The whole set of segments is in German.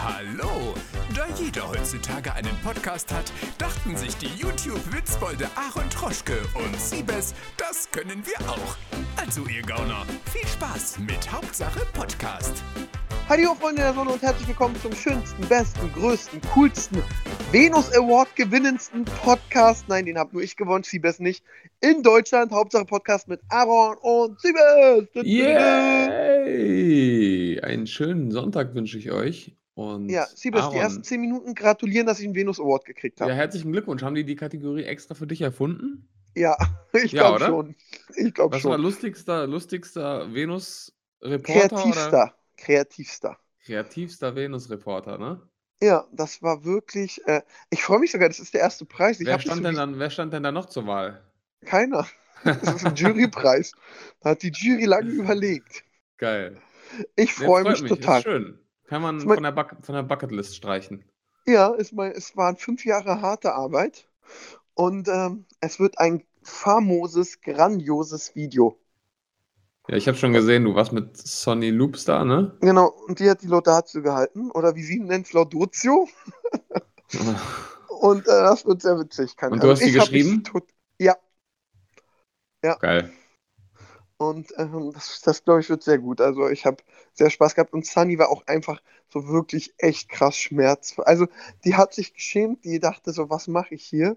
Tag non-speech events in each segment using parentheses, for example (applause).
Hallo! Da jeder heutzutage einen Podcast hat, dachten sich die YouTube-Witzbolde Aaron Troschke und Siebes, das können wir auch. Also ihr Gauner, viel Spaß mit Hauptsache Podcast. Hallo Freunde der Sonne und herzlich willkommen zum schönsten, besten, größten, coolsten, Venus Award gewinnendsten Podcast. Nein, den habt nur ich gewonnen, Siebes nicht. In Deutschland, Hauptsache Podcast mit Aaron und Siebes. Yay! Einen schönen Sonntag wünsche ich euch. Und Ja, Siebes, die Aaron, ersten 10 Minuten gratulieren, dass ich einen Venus Award gekriegt Ja, habe. herzlichen Glückwunsch. Haben die die Kategorie extra für dich erfunden? Ja, (laughs) ich Ja, glaube schon. Ich glaube Was war schon. lustigster, lustigster Venus-Reporter oder Kreativster. Kreativster. kreativster Venus-Reporter, ne? Ja, das war wirklich. Äh, ich freue mich sogar, das ist der erste Preis. Ich Wer stand, denn dann, wer stand denn da noch zur Wahl? Keiner. Das ist ein (laughs) Jurypreis. Da hat die Jury lange überlegt. Geil. Ich Nee, freue freut mich total. Ist schön. Kann man Ist mein- von der, Buck von der Bucketlist streichen. Ja, es, mein, es waren fünf Jahre harte Arbeit und ähm, es wird ein famoses, grandioses Video. Ja, ich habe schon gesehen, du warst mit Sonny Loops da, ne? Genau, und die hat die Laudatio gehalten oder wie sie nennt, Laudotio. (laughs) Und äh, das wird sehr witzig. Kann, Und du hast die geschrieben? tot- Ja, Geil. Und ähm, das, das glaube ich wird sehr gut. Also ich habe sehr Spaß gehabt und Sunny war auch einfach so wirklich echt krass schmerzvoll. Also die hat sich geschämt, die dachte so, was mache ich hier?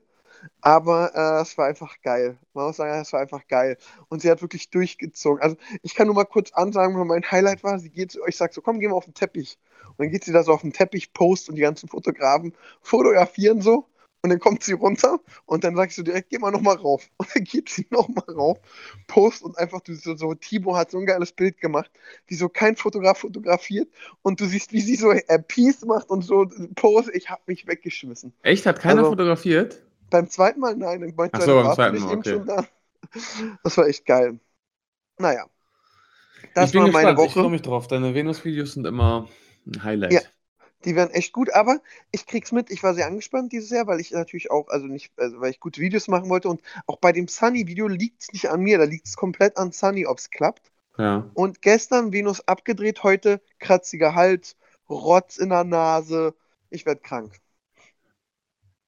Aber äh, es war einfach geil. Man muss sagen, es war einfach geil. Und sie hat wirklich durchgezogen. Also ich kann nur mal kurz ansagen, was mein Highlight war. Sie geht, ich sag so, komm, geh mal auf den Teppich. Und dann geht sie da so auf den Teppich, post und die ganzen Fotografen fotografieren so. Und dann kommt sie runter und dann sagst du direkt, geh mal nochmal rauf. (laughs) Und dann geht sie nochmal rauf, post und einfach, du so, so, Thibaut hat so ein geiles Bild gemacht, wie so kein Fotograf fotografiert und du siehst, wie sie so äh, Peace macht und so Pose. Ich hab mich weggeschmissen. Echt? Hat keiner Also- fotografiert? Beim zweiten Mal, nein, dann meinte Ach so, beim zweiten Mal, okay. schon da. Das war echt geil. Naja. Das ich bin war gespannt. meine Ich freue Woche. mich drauf. Deine Venus-Videos sind immer ein Highlight. Ja. Die werden echt gut, aber ich krieg's mit. Ich war sehr angespannt dieses Jahr, weil ich natürlich auch, also nicht, also weil ich gute Videos machen wollte und auch bei dem Sunny-Video liegt's nicht an mir, da liegt's komplett an Sunny, ob's klappt. Ja. Und gestern Venus abgedreht, heute kratziger Hals, Rotz in der Nase. Ich werd krank.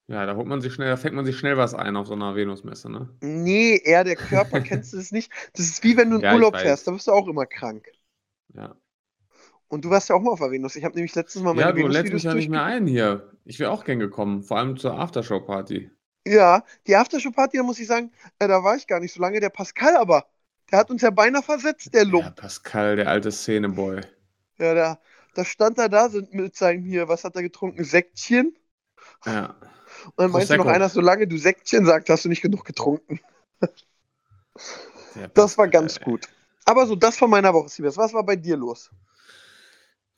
Ja, da holt man sich schnell, da fängt man sich schnell was ein auf so einer Venusmesse, ne? Nee, eher der Körper, kennst du das nicht? Das ist wie wenn du in Ja, Urlaub fährst, da wirst du auch immer krank. Ja. Und du warst ja auch mal auf Venus. Ich habe nämlich letztes Mal meine Ja, du lädst mich ja nicht mehr ein hier. Ich wäre auch gern gekommen, vor allem zur Aftershow-Party. Ja, die Aftershow-Party, da muss ich sagen, äh, da war ich gar nicht so lange. Der Pascal aber, der hat uns ja beinahe versetzt, der Ja, Lump. Pascal, der alte Szeneboy. Ja, da, da stand er da sind mit seinem hier, was hat er getrunken? Sektchen. Ja. Und dann meinte noch einer, solange du Sektchen sagst, hast du nicht genug getrunken. Das war ganz gut. Aber so, das von meiner Woche, Siebes. Was war bei dir los?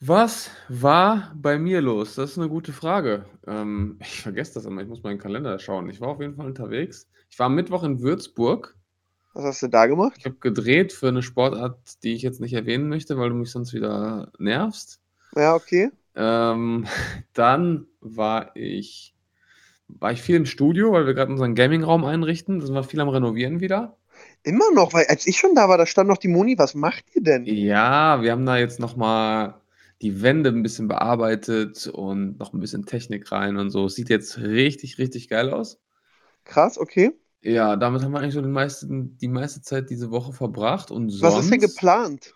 Was war bei mir los? Das ist eine gute Frage. Ähm, ich vergesse das immer, ich muss meinen Kalender schauen. Ich war auf jeden Fall unterwegs. Ich war am Mittwoch in Würzburg. Was hast du da gemacht? Ich habe gedreht für eine Sportart, die ich jetzt nicht erwähnen möchte, weil du mich sonst wieder nervst. Ja, okay. Ähm, dann war ich, war ich viel im Studio, weil wir gerade unseren Gaming-Raum einrichten. Da sind wir viel am Renovieren wieder. Immer noch, weil als ich schon da war, da stand noch die Moni, was macht ihr denn? Ja, wir haben da jetzt nochmal die Wände ein bisschen bearbeitet und noch ein bisschen Technik rein und so. Sieht jetzt richtig, richtig geil aus. Krass, okay. Ja, damit haben wir eigentlich so den meisten, die meiste Zeit diese Woche verbracht. Und sonst. Was ist denn geplant?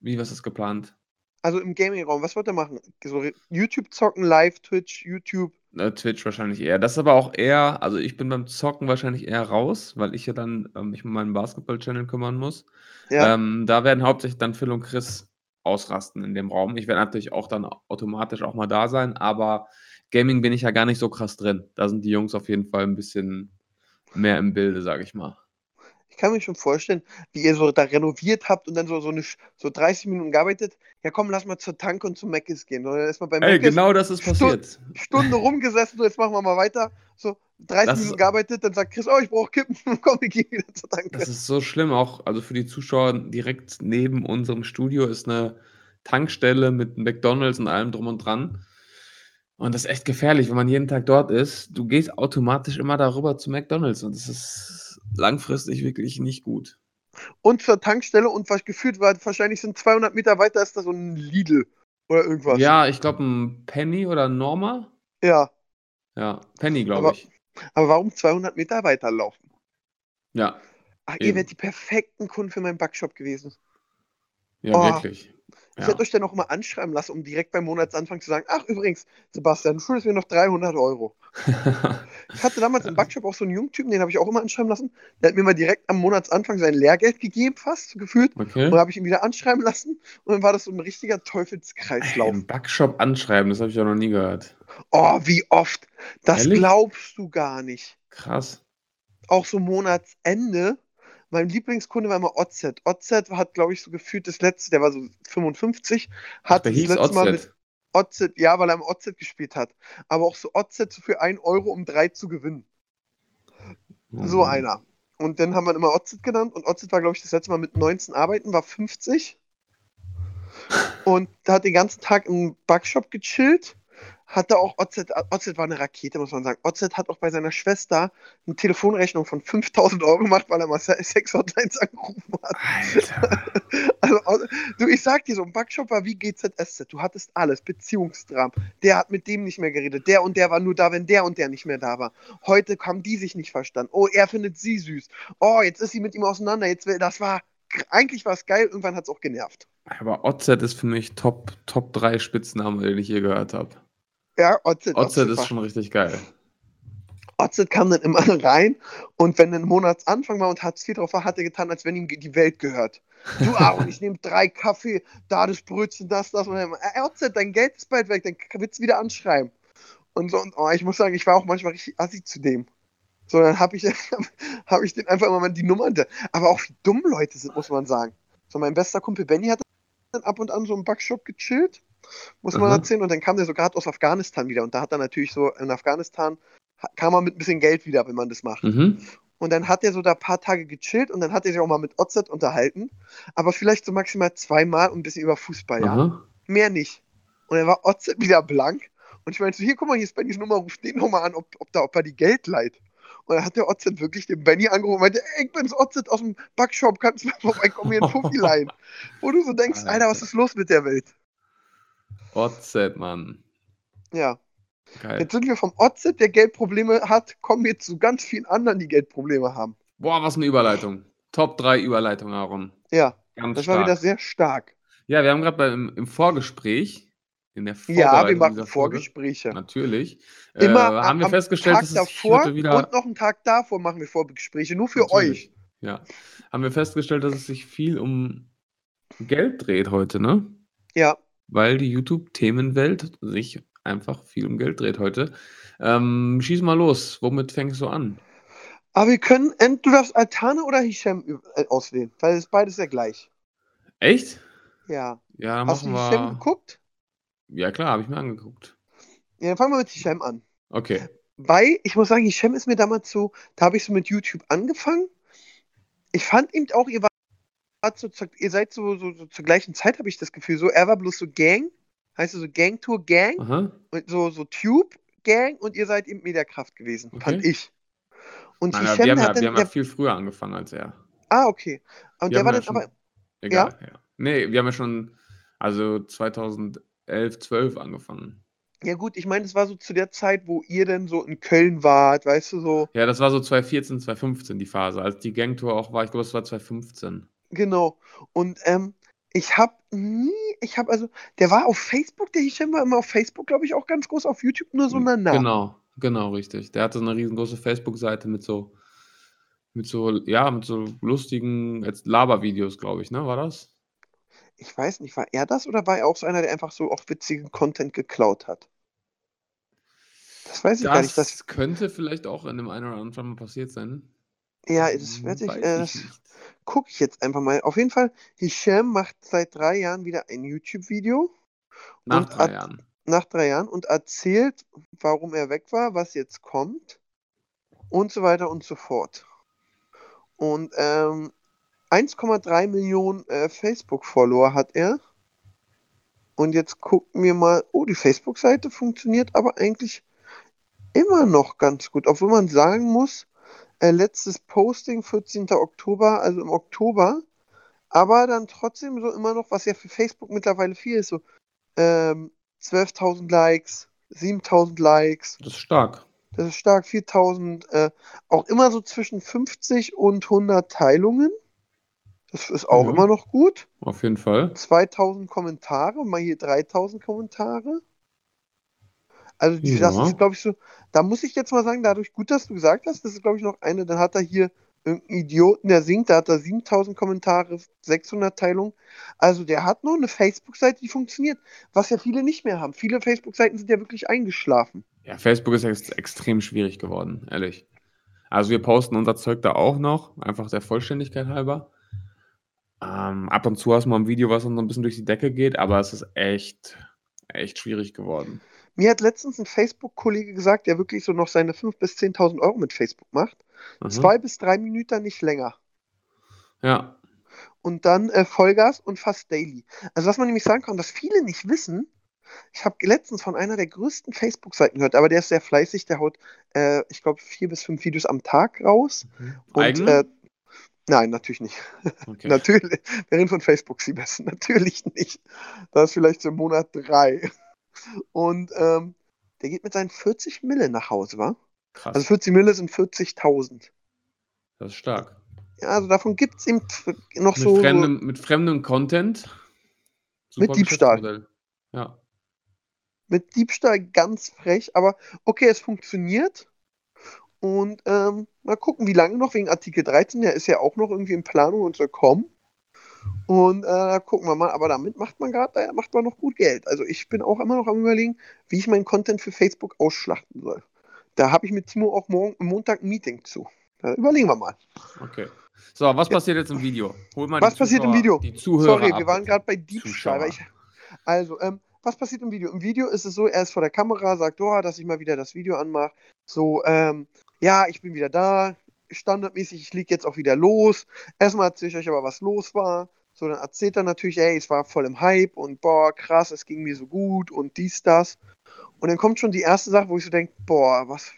Wie, was ist geplant? Also im Gaming-Raum, was wollt ihr machen? So YouTube zocken, live, Twitch, YouTube. Twitch wahrscheinlich eher. Das ist aber auch eher, also ich bin beim Zocken wahrscheinlich eher raus, weil ich ja dann ähm, mich um meinen Basketball-Channel kümmern muss. Ja, Ähm, da werden hauptsächlich dann Phil und Chris ausrasten in dem Raum. Ich werde natürlich auch dann automatisch auch mal da sein, aber Gaming bin ich ja gar nicht so krass drin. Da sind die Jungs auf jeden Fall ein bisschen mehr im Bilde, sage ich mal. ich kann mir schon vorstellen, wie ihr so da renoviert habt und dann so, so, eine, so 30 Minuten gearbeitet. Ja, komm, lass mal zur Tank und zu Meckes gehen. Oder erstmal bei Ey, Meckes genau das ist passiert. Stunde rumgesessen, so jetzt machen wir mal weiter. So 30 Das Minuten gearbeitet, dann sagt Chris, oh, ich brauche Kippen. (laughs) komm, wir gehen wieder zur Tank. Das ist so schlimm, auch also für die Zuschauer direkt neben unserem Studio ist eine Tankstelle mit McDonalds und allem drum und dran. Und das ist echt gefährlich, wenn man jeden Tag dort ist. Du gehst automatisch immer darüber zu McDonalds und das ist langfristig wirklich nicht gut. Und zur Tankstelle und was gefühlt war, wahrscheinlich sind 200 Meter weiter ist da so ein Lidl. Oder irgendwas. Ja, ich glaube ein Penny oder ein Norma. Ja. Ja, Penny, glaube ich. Aber warum 200 Meter weiterlaufen? Ja, Ach, ihr Eben. wärt die perfekten Kunden für meinen Backshop gewesen. ja, Oh. wirklich. Ich Ja. hätte euch dann auch mal anschreiben lassen, um direkt beim Monatsanfang zu sagen, ach übrigens, Sebastian, du schuldest mir noch 300 Euro. (laughs) Ich hatte damals im Backshop auch so einen Jungtypen, den habe ich auch immer anschreiben lassen. Der hat mir mal direkt am Monatsanfang sein Lehrgeld gegeben, fast gefühlt. okay. Und habe ich ihn wieder anschreiben lassen. Und dann war das so ein richtiger Ey, Teufelskreislauf. Im Backshop anschreiben, das habe ich auch noch nie gehört. Oh, wie oft. Das Ehrlich? glaubst du gar nicht. Krass. Auch so Monatsende. Mein Lieblingskunde war immer OZ. OZ hat, glaube ich, so gefühlt das letzte, der war so 55, Ach, hat der das hieß letzte Mal mit. OZ, ja, weil er im OZ gespielt hat. Aber auch so so für 1 Euro, um 3 zu gewinnen. So Mhm. einer. Und dann haben wir immer OZ genannt und OZ war, glaube ich, das letzte Mal mit 19 arbeiten, war 50. (laughs) Und da hat den ganzen Tag im Backshop gechillt. Hatte auch OZ, OZ war eine Rakete, muss man sagen. OZ hat auch bei seiner Schwester eine Telefonrechnung von 5000 Euro gemacht, weil er mal Se- Sex-Hotlines angerufen hat. Alter. (laughs) Also, also, du, ich sag dir so, ein Backshop war wie GZSZ. Du hattest alles, Beziehungsdramen. Der hat mit dem nicht mehr geredet. Der und der war nur da, wenn der und der nicht mehr da war. Heute haben die sich nicht verstanden. Oh, er findet sie süß. Oh, jetzt ist sie mit ihm auseinander. Jetzt will, das war, eigentlich war es geil. Irgendwann hat es auch genervt. Aber OZ ist für mich Top, Top 3 Spitznamen, den ich je gehört habe. Ja, OZ. OZ ist schon richtig geil. OZ kam dann immer (laughs) rein und wenn ein Monatsanfang war und Hartz IV drauf war, hat er getan, als wenn ihm die Welt gehört. Du Aaron, ich nehme drei Kaffee, da das Brötchen, das, das und dann, äh, OZ, dein Geld ist bald weg, dann willst du wieder anschreiben. Und so, und oh, ich muss sagen, ich war auch manchmal richtig assi zu dem. So, dann habe ich, (laughs) hab ich den einfach immer mal die Nummern. Aber auch wie dumm Leute sind, muss man sagen. So, mein bester Kumpel Benny hat dann ab und an so im Backshop gechillt, muss man Aha. erzählen. Und dann kam der so gerade aus Afghanistan wieder. Und da hat er natürlich so in Afghanistan ha- kam er mit ein bisschen Geld wieder, wenn man das macht. Mhm. Und dann hat er so da ein paar Tage gechillt und dann hat er sich auch mal mit OZ unterhalten. Aber vielleicht so maximal zweimal und ein bisschen über Fußball, ja. Aha. Mehr nicht. Und dann war OZ wieder blank. Und ich meinte so, hier, guck mal, hier ist Bennys Nummer, ruf den nochmal an, ob, ob, da, ob er die Geld leiht. Und dann hat der OZ wirklich den Benny angerufen und meinte, ey, ich bin's OZ aus dem Backshop, kannst du mal vorbeikommen, mir einen Fuffi (laughs) leihen. Wo du so denkst, Alter, was ist los mit der Welt? OZ, Mann. Ja. Geil. Jetzt sind wir vom OZ, der Geldprobleme hat, kommen wir zu ganz vielen anderen, die Geldprobleme haben. Boah, was eine Überleitung. Top 3 Überleitung, Aaron. Ja, Ganz das war stark. wieder sehr stark. Ja, wir haben gerade im, im Vorgespräch, in der Ja, Vorbereitung wir machen dieser Folge, Vorgespräche. Natürlich, Immer äh, haben wir festgestellt, Tag dass es davor heute wieder und noch einen Tag davor machen wir Vorgespräche, nur für Natürlich. euch. Ja. Haben wir festgestellt, dass es sich viel um Geld dreht heute, ne? Ja, Weil die YouTube-Themenwelt sich einfach viel um Geld dreht heute. Ähm, schieß mal los. Womit fängst du an? aber wir können, ent- du darfst Altana oder Hisham äh, auswählen, weil es beides ja gleich. Echt? Ja. Ja, Hast du Hisham wir. geguckt? Ja, klar, habe ich mir angeguckt. Ja, dann fangen wir mit Hisham an. Okay. Weil, ich muss sagen, Hisham ist mir damals so, da habe ich so mit YouTube angefangen. Ich fand eben auch, ihr wart so, ihr seid so, so, so zur gleichen Zeit, habe ich das Gefühl, so, er war bloß so Gang, heißt so Gangtour Gang, Aha. und so, so Tube Gang und ihr seid eben Mediakraft gewesen, Okay. fand ich. Und Nein, wir haben, ja, wir haben ja viel früher angefangen als er. ah, okay. Und Wir der war ja dann schon- aber, Egal, ja. Nee, wir haben ja schon, also 2011, 12 angefangen. ja gut, ich meine, es war so zu der Zeit, wo ihr dann so in Köln wart, weißt du, so, Ja, das war so 2014, 2015 die Phase, als die Gangtour auch war. Ich glaube, es war 2015. Genau. Und ähm, ich habe nie, ich habe also, der war auf Facebook, der Hisham war immer auf Facebook, glaube ich, auch ganz groß, auf YouTube nur so na na. Genau, genau, richtig. Der hatte so eine riesengroße Facebook-Seite mit so, mit so, ja, mit so lustigen Labervideos, glaube ich, ne? War das? Ich weiß nicht, war er das oder war er auch so einer, der einfach so auch witzigen Content geklaut hat? Das weiß ich gar nicht. Das, Das könnte vielleicht auch in dem einen oder anderen Mal passiert sein. Ja, das Hm, werde ich, äh, ich gucke ich jetzt einfach mal. Auf jeden Fall, Hisham macht seit drei Jahren wieder ein YouTube-Video. Nach und drei Jahren. nach drei Jahren und erzählt, warum er weg war, was jetzt kommt und so weiter und so fort. Und ähm, 1,3 Millionen äh, Facebook-Follower hat er. Und jetzt gucken wir mal, oh, die Facebook-Seite funktioniert aber eigentlich immer noch ganz gut, obwohl man sagen muss, äh, letztes Posting 14. Oktober, also im Oktober, aber dann trotzdem so immer noch, was ja für Facebook mittlerweile viel ist, so ähm, 12.000 Likes, 7.000 Likes. Das ist stark. Das ist stark, 4.000. Äh, auch immer so zwischen 50 und 100 Teilungen. Das ist auch Ja. immer noch gut. Auf jeden Fall. 2000 Kommentare, mal hier 3000 Kommentare. Also die, das Ja. ist, glaube ich, so, da muss ich jetzt mal sagen, dadurch gut, dass du gesagt hast, das ist, glaube ich, noch eine, dann hat er hier irgendeinen Idioten, der singt, da hat er 7000 Kommentare, 600 Teilungen. Also der hat noch eine Facebook-Seite, die funktioniert, was ja viele nicht mehr haben. Viele Facebook-Seiten sind ja wirklich eingeschlafen. Ja, Facebook ist ex extrem schwierig geworden, ehrlich. Also wir posten unser Zeug da auch noch, einfach der Vollständigkeit halber. Ähm, ab und zu hast du mal ein Video, was dann so ein bisschen durch die Decke geht, aber es ist echt, echt schwierig geworden. Mir hat letztens ein Facebook-Kollege gesagt, der wirklich so noch seine 5.000 bis 10.000 Euro mit Facebook macht. Aha. Zwei bis drei Minuten, nicht länger. Ja, und dann äh, Vollgas und fast daily. Also was man nämlich sagen kann, was viele nicht wissen, ich habe letztens von einer der größten Facebook-Seiten gehört, aber der ist sehr fleißig, der haut, äh, ich glaube, vier bis fünf Videos am Tag raus. Und, eigene? äh, nein, natürlich nicht. (laughs) okay. Natürlich, wir reden von Facebook, sie besten. (laughs) Natürlich nicht. Da ist vielleicht so im Monat drei. Und ähm, der geht mit seinen 40 Mille nach Hause, wa? Krass, Also 40 Mille sind 40.000. das ist stark. Ja, also davon gibt es eben noch Mit, so. fremdem, mit fremdem Content. Mit Diebstahl. Ja. mit Diebstahl ganz frech, aber okay, es funktioniert. Und ähm, mal gucken, wie lange noch wegen Artikel 13. Der ist ja auch noch irgendwie in Planung und soll kommen. Und äh, gucken wir mal, aber damit macht man gerade, macht man noch gut Geld. Also ich bin auch immer noch am überlegen, wie ich meinen Content für Facebook ausschlachten soll. Da habe ich mit Timo auch morgen Montag ein Meeting zu. Da überlegen wir mal. Okay. So, was passiert jetzt im Video? Hol mal Was passiert im Video? Die Zuhörer Sorry, wir waren gerade bei Diebstahl. Ich, also, ähm, was passiert im Video? Im Video ist es so, er ist vor der Kamera, sagt, oh, dass ich mal wieder das Video anmache. So, ähm, ja, ich bin wieder da. Standardmäßig, ich liege jetzt auch wieder los. Erstmal erzähle ich euch aber, was los war. So, dann erzählt er natürlich, ey, es war voll im Hype und boah, krass, es ging mir so gut und dies, das. Und dann kommt schon die erste Sache, wo ich so denke, boah, was.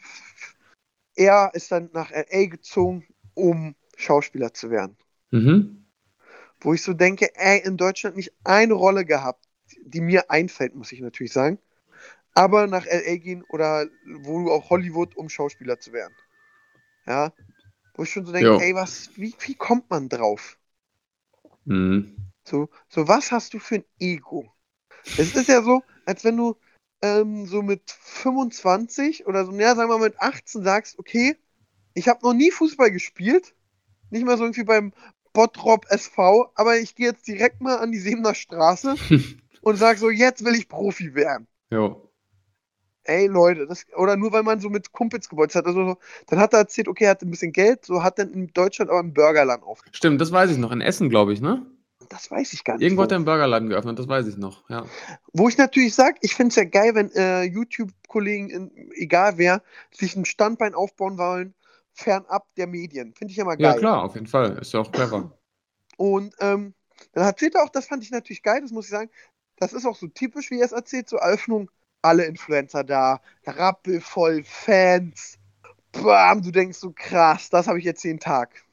Er ist dann nach LA gezogen, um Schauspieler zu werden Mhm. wo ich so denke, ey, in Deutschland nicht eine Rolle gehabt, die mir einfällt, muss ich natürlich sagen. Aber nach LA gehen oder wo du auch Hollywood, um Schauspieler zu werden. Ja. Wo ich schon so denke, Jo. ey, was, wie, wie kommt man drauf? Mhm. So, so, was hast du für ein Ego? Es ist ja so, als wenn du ähm, so mit 25 oder so, ja, sagen wir mal mit 18 sagst, okay, ich habe noch nie Fußball gespielt, nicht mal so irgendwie beim Bottrop SV, aber ich gehe jetzt direkt mal an die Sebener Straße (laughs) und sag so, jetzt will ich Profi werden. Jo. Ey, Leute, das, oder nur weil man so mit Kumpels gebolzt hat. Also, so, dann hat er erzählt, okay, er hat ein bisschen Geld, so hat dann in Deutschland aber ein Burgerland auf. Stimmt, das weiß ich noch. In Essen, glaube ich, ne? Das weiß ich gar nicht. Irgendwo wo. hat er einen Burgerladen geöffnet, das weiß ich noch. Ja. Wo ich natürlich sage, ich finde es ja geil, wenn äh, YouTube-Kollegen, egal wer, sich ein Standbein aufbauen wollen, fernab der Medien. Finde ich ja mal geil. ja, klar, auf jeden Fall. Ist ja auch clever. Und ähm, dann erzählt er auch, das fand ich natürlich geil, das muss ich sagen. Das ist auch so typisch, wie er es erzählt, zur Eröffnung. Alle Influencer da, rappelvoll, Fans. Bam, du denkst so krass, das habe ich jetzt jeden Tag.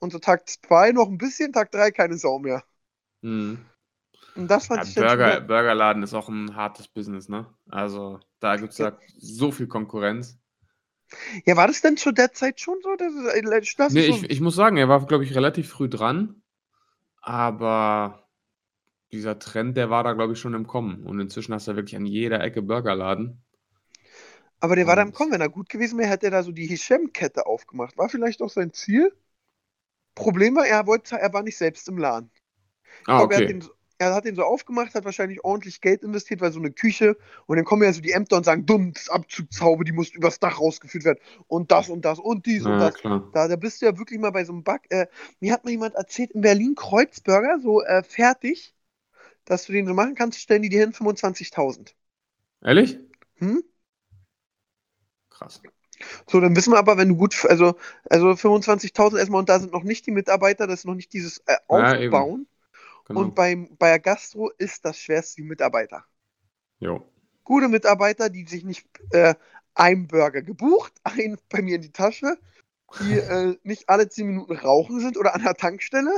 Und so Tag 2 noch ein bisschen, Tag 3 keine Sau mehr. Mhm. Und das fand Ja, ich Burger, Burgerladen ist auch ein hartes Business, ne? Also, da gibt es ja so viel Konkurrenz. Ja, war das denn zu der Zeit schon so? Das ist, äh, das Nee, ich, ich muss sagen, er war, glaube ich, relativ früh dran. Aber dieser Trend, der war da, glaube ich, schon im Kommen. Und inzwischen hast du ja wirklich an jeder Ecke Burgerladen. Aber der war da im Und- Kommen. Wenn er gut gewesen wäre, hätte er da so die Hisham-Kette aufgemacht. War vielleicht auch sein Ziel. Problem war, er, wollte, er war nicht selbst im Laden. Ich Ah, glaube, er, hat okay. den, so- er hat den so aufgemacht, hat wahrscheinlich ordentlich Geld investiert, weil so eine Küche. Und dann kommen ja so die Ämter und sagen, dumm, das Abzugshaube, die muss übers Dach rausgeführt werden. Und das und das und dies und Ja, das. klar. Da, da bist du ja wirklich mal bei so einem Bug. Äh, mir hat mal jemand erzählt, in Berlin Kreuzburger, so äh, fertig, dass du den so machen kannst, stellen die dir hin 25.000. Ehrlich? Hm? Krass. So, dann wissen wir aber, wenn du gut, also, also 25.000 erstmal und da sind noch nicht die Mitarbeiter, das ist noch nicht dieses äh, Ja. Aufbauen. Genau. Und beim, bei der Gastro ist das schwerste die Mitarbeiter. jo. Gute Mitarbeiter, die sich nicht äh, einen Burger gebucht, (laughs) einen bei mir in die Tasche, die (laughs) äh, nicht alle 10 Minuten rauchen sind oder an der Tankstelle.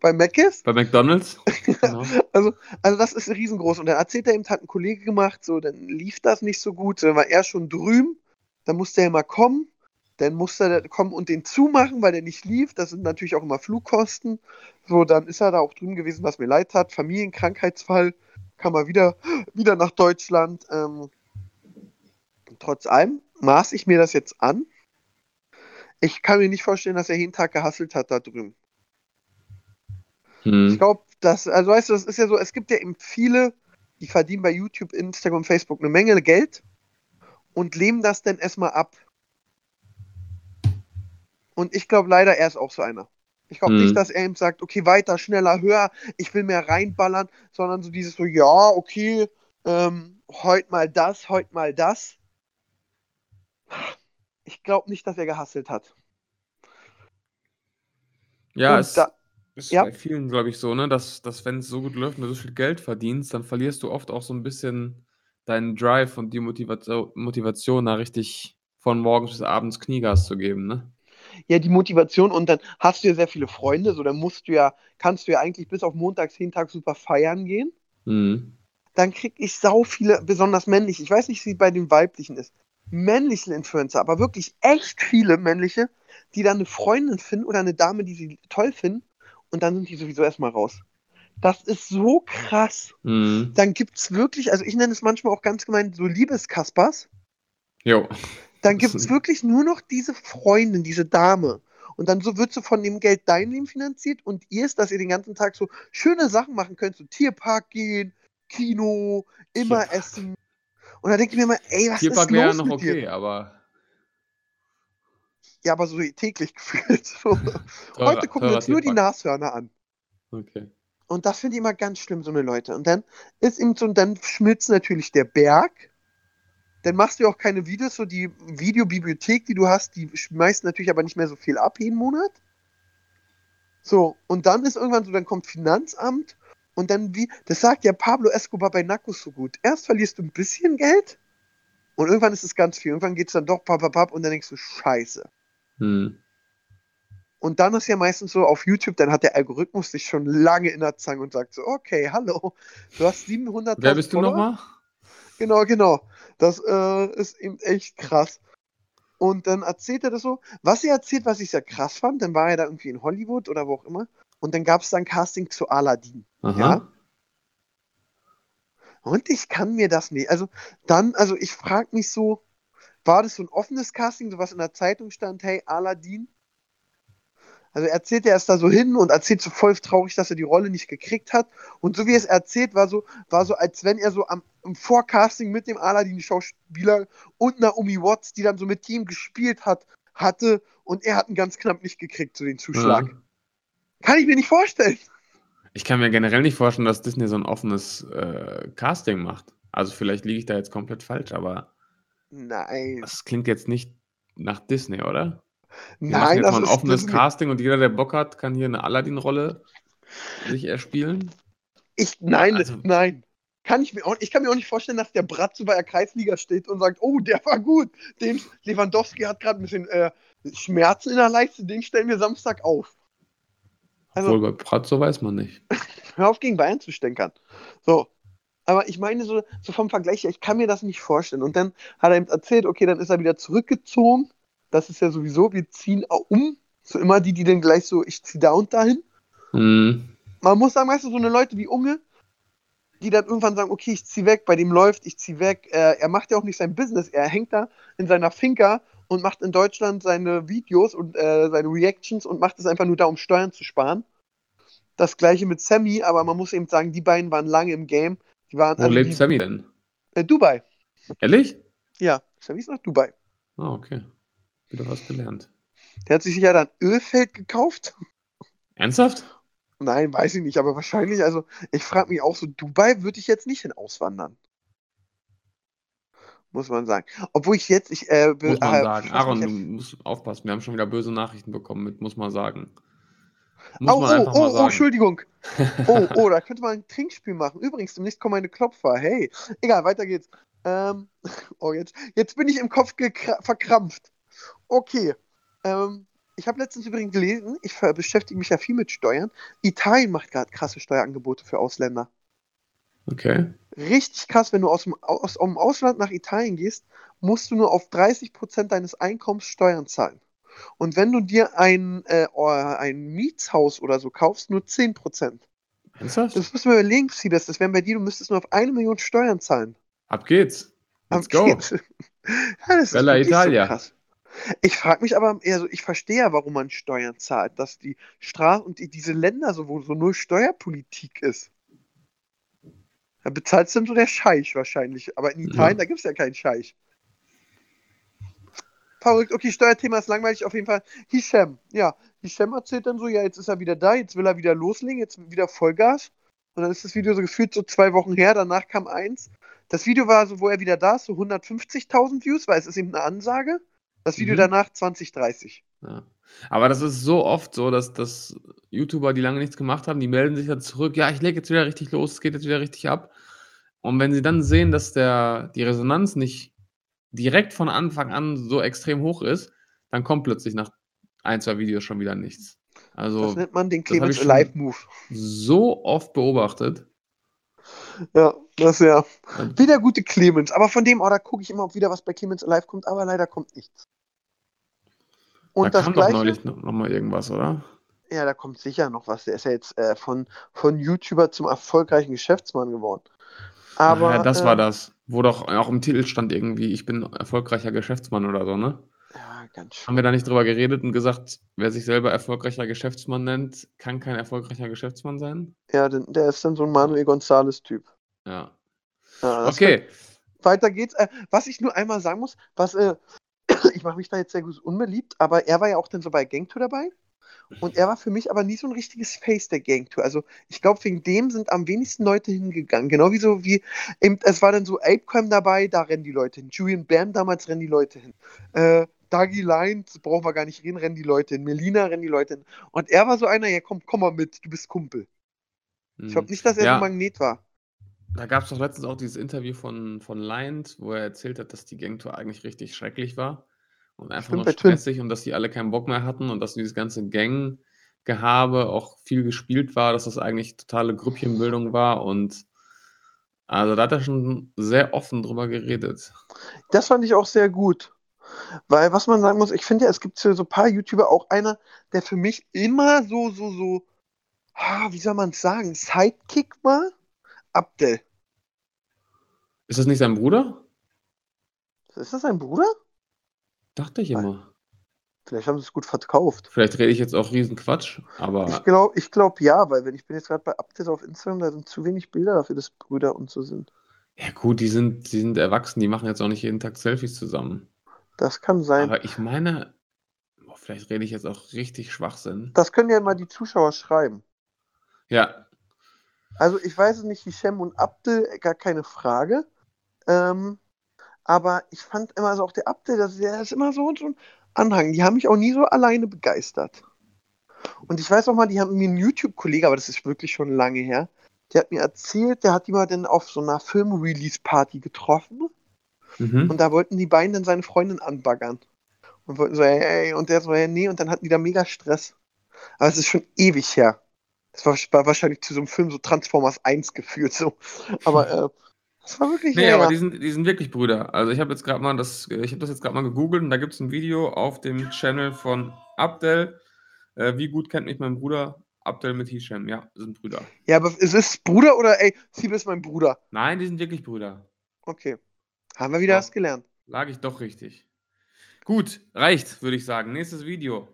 Bei Mc's. Bei McDonalds? (laughs) Genau. Also, also das ist riesengroß. Und dann erzählt er eben, hat ein Kollege gemacht, so, dann lief das nicht so gut. Dann war er schon drüben, dann musste er mal kommen, dann musste er kommen und den zumachen, weil der nicht lief. Das sind natürlich auch immer Flugkosten. So, dann ist er da auch drüben gewesen, was mir leid hat. Familienkrankheitsfall, kam er wieder, wieder nach Deutschland. Ähm, trotz allem maß ich mir das jetzt an. Ich kann mir nicht vorstellen, dass er jeden Tag gehasselt hat da drüben. Ich Hm. glaube, das, also weißt du, das ist ja so, es gibt ja eben viele, die verdienen bei YouTube, Instagram, Facebook eine Menge Geld und lehnen das dann erstmal ab. Und ich glaube leider, er ist auch so einer. Ich glaube Hm. nicht, dass er ihm sagt, okay, weiter, schneller, höher, ich will mehr reinballern, sondern so dieses so, ja, okay, ähm, heute mal das, heute mal das. Ich glaube nicht, dass er gehasselt hat. Ja, Und es da- ist ja. bei vielen, glaube ich, so, ne, dass, dass wenn es so gut läuft und du so viel Geld verdienst, dann verlierst du oft auch so ein bisschen deinen Drive und die Motivation, Motivation, da richtig von morgens bis abends Kniegas zu geben, ne? ja, die Motivation und dann hast du ja sehr viele Freunde, so dann musst du ja, kannst du ja eigentlich bis auf montags jeden Tag super feiern gehen. Mhm. Dann krieg ich sau viele, besonders männliche, ich weiß nicht, wie es bei den weiblichen ist, männlichen Influencer, aber wirklich echt viele männliche, die dann eine Freundin finden oder eine Dame, die sie toll finden und dann sind die sowieso erstmal raus. Das ist so krass. Mhm. Dann gibt's wirklich, also ich nenne es manchmal auch ganz gemein so Liebeskaspers. Jo. Dann gibt es wirklich nur noch diese Freundin, diese Dame. Und dann so wird so von dem Geld dein Leben finanziert und ihr ist, dass ihr den ganzen Tag so schöne Sachen machen könnt, so Tierpark gehen, Kino, immer Tierpark. essen. Und da denke ich mir immer, ey, was Tierpark ist wäre los noch mit okay, dir? aber Ja, aber so täglich (laughs) gefühlt. So. (laughs) teurer, Heute gucken wir uns nur die. Nashörner an. Okay. Und das finde ich immer ganz schlimm, so eine Leute. Und dann ist eben so, und dann schmilzt natürlich der Berg. Dann machst du auch keine Videos, so die Videobibliothek, die du hast, die schmeißt natürlich aber nicht mehr so viel ab jeden Monat. So, und dann ist irgendwann so, dann kommt Finanzamt und dann wie, das sagt ja Pablo Escobar bei Narcos so gut. Erst verlierst du ein bisschen Geld und irgendwann ist es ganz viel. Irgendwann geht es dann doch papp, papp und dann denkst du, scheiße. Hm. Und dann ist ja meistens so auf YouTube, dann hat der Algorithmus dich schon lange in der Zange und sagt so, okay, hallo, du hast 700 Wer bist du nochmal? Genau, genau. Das äh, ist eben echt krass. Und dann erzählt er das so. Was er erzählt, was ich sehr krass fand, dann war er da irgendwie in Hollywood oder wo auch immer. Und dann gab es dann Casting zu Aladdin. Aha. Ja? Und ich kann mir das nicht. Also dann, also ich frage mich so, war das so ein offenes Casting, so was in der Zeitung stand, hey, Aladdin? Also er erzählt er erst da so hin und erzählt so voll traurig, dass er die Rolle nicht gekriegt hat. Und so wie er es erzählt, war so, war so, als wenn er so am im Vorcasting mit dem Aladdin-Schauspieler und Naomi Watts, die dann so mit ihm gespielt hat, hatte und er hat ihn ganz knapp nicht gekriegt, so den Zuschlag. Ja. Kann ich mir nicht vorstellen. Ich kann mir generell nicht vorstellen, dass Disney so ein offenes äh, Casting macht. Also vielleicht liege ich da jetzt komplett falsch, aber Nein. das klingt jetzt nicht nach Disney, oder? Machen Nein, jetzt das mal ein offenes Disney. Casting und jeder, der Bock hat, kann hier eine Aladdin-Rolle sich erspielen. Ich, nein, Also- nein. Kann ich, mir auch, ich kann mir auch nicht vorstellen, dass der Bratzo bei der Kreisliga steht und sagt, oh, der war gut. Den Lewandowski hat gerade ein bisschen äh, Schmerzen in der Leiste, den stellen wir Samstag auf. Also, Obwohl bei Pratzo weiß man nicht. (laughs) hör auf, gegen Bayern zu stänkern. So. Aber ich meine, so, so vom Vergleich her, ich kann mir das nicht vorstellen. Und dann hat er ihm erzählt, okay, dann ist er wieder zurückgezogen. Das ist ja sowieso, wir ziehen auch um. So immer die, die dann gleich so, ich zieh da und dahin. Hm. man muss sagen, weißt du, so eine Leute wie Unge, die dann irgendwann sagen, okay, ich zieh weg, bei dem läuft, ich zieh weg. Äh, er macht ja auch nicht sein Business, er hängt da in seiner Finca und macht in Deutschland seine Videos und äh, seine Reactions und macht es einfach nur da, um Steuern zu sparen. Das gleiche mit Sammy, aber man muss eben sagen, die beiden waren lange im Game. Die waren Wo lebt Sammy denn? äh, Dubai. Ehrlich? Ja, Sammy ist nach Dubai. Ah, okay. Wieder was gelernt. Der hat sich ja dann Ölfeld gekauft. Ernsthaft? Nein, weiß ich nicht, aber wahrscheinlich, also ich frage mich auch so, Dubai würde ich jetzt nicht hin auswandern. Muss man sagen. Obwohl ich jetzt, ich, äh, Muss man äh, sagen. Aaron, du musst aufpassen. Wir haben schon wieder böse Nachrichten bekommen mit, muss man sagen. Muss Oh, man oh, einfach oh, mal oh, sagen. Entschuldigung. (laughs) Oh, oh, da könnte man ein Trinkspiel machen. Übrigens, demnächst kommen meine Klopfer. Hey, egal, weiter geht's. Ähm, (laughs) oh, jetzt, jetzt bin ich im Kopf verkrampft. Okay. Ähm, Ich habe letztens übrigens gelesen, ich beschäftige mich ja viel mit Steuern. Italien macht gerade krasse Steuerangebote für Ausländer. Okay. Richtig krass, wenn du aus dem, aus, aus dem Ausland nach Italien gehst, musst du nur auf 30% deines Einkommens Steuern zahlen. Und wenn du dir ein, äh, oh, ein Mietshaus oder so kaufst, nur 10%. Ernsthaft? Das musst du mir überlegen, Siebes. Das wären bei dir, du müsstest nur auf eine Million Steuern zahlen. Ab geht's. Let's Am go. Kiez. (laughs) ja, das Bella Italia. So krass. Ich frage mich aber eher so, ich verstehe ja, warum man Steuern zahlt, dass die Straßen und die, diese Länder so, wo so null Steuerpolitik ist. Da bezahlt dann so der Scheich wahrscheinlich. Aber in Italien, Ja. da gibt es ja keinen Scheich. Verrückt. Okay, Steuerthema ist langweilig auf jeden Fall. Hisham, ja. Hisham erzählt dann so, ja, jetzt ist er wieder da, jetzt will er wieder loslegen, jetzt wieder Vollgas. Und dann ist das Video so gefühlt so zwei Wochen her, danach kam eins. Das Video war so, wo er wieder da ist, so 150.000 Views, weil es ist eben eine Ansage. Das Video Mhm. danach 20, 30. Ja. Aber das ist so oft so, dass, dass YouTuber, die lange nichts gemacht haben, die melden sich dann zurück, ja, ich lege jetzt wieder richtig los, es geht jetzt wieder richtig ab. Und wenn sie dann sehen, dass der, die Resonanz nicht direkt von Anfang an so extrem hoch ist, dann kommt plötzlich nach ein, zwei Videos schon wieder nichts. Das Also nennt man den das Clemens Alive Move. so oft beobachtet. Ja, das ist ja. Wieder gute Clemens. Aber von dem, oh, da gucke ich immer, ob wieder was bei Clemens Alive kommt, aber leider kommt nichts. Und da das kam doch gleiche. neulich noch, noch mal irgendwas, oder? Ja, da kommt sicher noch was. Der ist ja jetzt äh, von, von YouTuber zum erfolgreichen Geschäftsmann geworden. Aber ja, das war äh, das. Wo doch auch im Titel stand irgendwie, ich bin erfolgreicher Geschäftsmann oder so, ne? Ja, ganz schön. Haben wir da nicht drüber geredet und gesagt, wer sich selber erfolgreicher Geschäftsmann nennt, kann kein erfolgreicher Geschäftsmann sein? Ja, denn, der ist dann so ein Manuel Gonzales-Typ. Ja. Ja, Okay. Weiter geht's. Äh, was ich nur einmal sagen muss, was, äh, (coughs) ich mache mich da jetzt sehr gut unbeliebt, aber er war ja auch dann so bei Gangtour dabei. Und er war für mich aber nie so ein richtiges Face der Gangtour. Also ich glaube, wegen dem sind am wenigsten Leute hingegangen. Genau wie so wie, eben, es war dann so Apecrime dabei, da rennen die Leute hin. Julian Bam damals rennen die Leute hin. Äh, Dagi Lines, brauchen wir gar nicht reden, rennen die Leute hin. Melina rennen die Leute hin. Und er war so einer, ja komm, komm mal mit, du bist Kumpel. Ich glaube nicht, dass er Hm. Ja. so ein Magnet war. Da gab es doch letztens auch dieses Interview von, von Lions, wo er erzählt hat, dass die Gangtour eigentlich richtig schrecklich war und einfach Stimmt, nur stressig und dass die alle keinen Bock mehr hatten und dass dieses ganze Gang-Gehabe auch viel gespielt war, dass das eigentlich totale Grüppchenbildung war und also da hat er schon sehr offen drüber geredet. Das fand ich auch sehr gut. Weil, was man sagen muss, ich finde ja, es gibt so so ein paar YouTuber, auch einer, der für mich immer so, so, so, ah, wie soll man es sagen, Sidekick war? Abdel. Ist das nicht sein Bruder? Ist das sein Bruder? Dachte ich immer. Vielleicht haben sie es gut verkauft. Vielleicht rede ich jetzt auch riesen Quatsch, aber Ich glaube ich glaub, ja, weil wenn ich bin jetzt gerade bei Abdel auf Instagram, da sind zu wenig Bilder dafür, dass Brüder und so sind. ja gut, die sind, die sind erwachsen, die machen jetzt auch nicht jeden Tag Selfies zusammen. Das kann sein. Aber ich meine, boah, vielleicht rede ich jetzt auch richtig Schwachsinn. Das können ja mal die Zuschauer schreiben. Ja, Also ich weiß es nicht, Hisham und Abdel, gar keine Frage. Ähm, aber ich fand immer so auch der Abdel, das, der ist immer so, so ein Anhang. Die haben mich auch nie so alleine begeistert. Und ich weiß auch mal, die haben mir einen YouTube-Kollege, aber das ist wirklich schon lange her, der hat mir erzählt, der hat die mal dann auf so einer Film-Release-Party getroffen mhm. und da wollten die beiden dann seine Freundin anbaggern. Und wollten so, hey, und der so, hey, nee, und dann hatten die da mega Stress. Aber es ist schon ewig her. Das war, war wahrscheinlich zu so einem Film so Transformers 1 gefühlt so. Aber (laughs) äh, das war wirklich Nee, aber die sind, die sind wirklich Brüder. Also ich habe jetzt gerade mal das, ich habe das jetzt gerade mal gegoogelt und da gibt es ein Video auf dem Channel von Abdel. Äh, wie gut kennt mich mein Bruder? Abdel mit Hisham, ja, sind Brüder. Ja, aber es ist Bruder oder ey, Siebe ist mein Bruder. Nein, die sind wirklich Brüder. Okay. Haben wir wieder Ja. was gelernt. Lag ich doch richtig. Gut, reicht, würde ich sagen. Nächstes Video.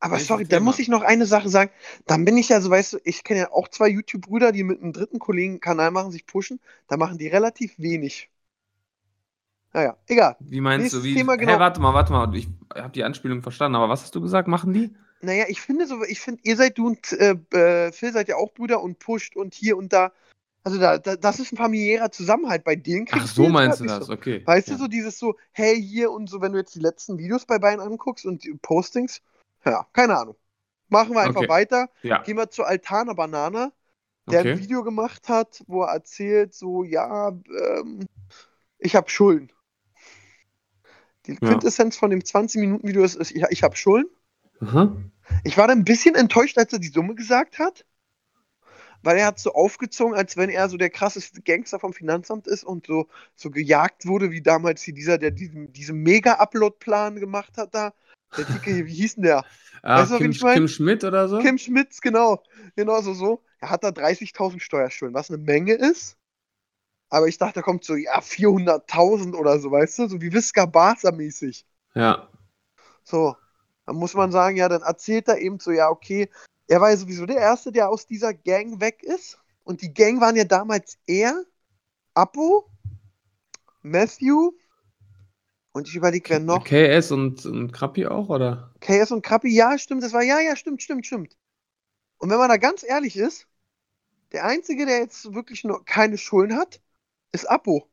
Aber sorry, da muss ich noch eine Sache sagen. Dann bin ich ja so, weißt du, ich kenne ja auch zwei YouTube-Brüder, die mit einem dritten Kollegen einen Kanal machen, sich pushen. Da machen die relativ wenig. Naja, egal. Wie meinst Nächstes du? Wie, Thema, genau. warte mal, warte mal. Ich habe die Anspielung verstanden, aber was hast du gesagt? Machen die? Naja, ich finde so, ich finde, ihr seid du und äh, äh, Phil seid ja auch Brüder und pusht und hier und da. Also da, da das ist ein familiärer Zusammenhalt. Bei denen Ach, so meinst du das, So. okay. Weißt ja. du, so dieses so, hey, hier und so, wenn du jetzt die letzten Videos bei beiden anguckst und die Postings, ja, keine Ahnung. Machen wir einfach Okay. weiter. Ja, Gehen wir zu Altana Banana, der ein okay. Video gemacht hat, wo er erzählt, so, ja, ähm, ich habe Schulden. Die Ja. Quintessenz von dem 20-Minuten-Video ist, ist ich, ich habe Schulden. Aha. Ich war dann ein bisschen enttäuscht, als er die Summe gesagt hat. Weil er hat so aufgezogen, als wenn er so der krasseste Gangster vom Finanzamt ist und so, so gejagt wurde, wie damals hier dieser, der diesen, diesen Mega-Upload-Plan gemacht hat da. Der Dicke, wie hieß denn der? Ah, Weißt du, Kim? Kim Schmidt oder so? Kim Schmitz, genau. Genau so, so. Er hat da 30.000 Steuerschulden, was eine Menge ist. Aber ich dachte, da kommt so, ja, 400.000 oder so, weißt du? So wie Visca Barca-mäßig. Ja. So. Dann muss man sagen, ja, dann erzählt er eben so, ja, okay, er war ja sowieso der Erste, der aus dieser Gang weg ist. Und die Gang waren ja damals er, Apo, Matthew und ich überlege, wer noch. KS und, und Krappi auch, oder? KS und Krappi, ja, stimmt, das war, ja, ja, stimmt, stimmt, stimmt. Und wenn man da ganz ehrlich ist, der Einzige, der jetzt wirklich nur keine Schulden hat, ist Apo.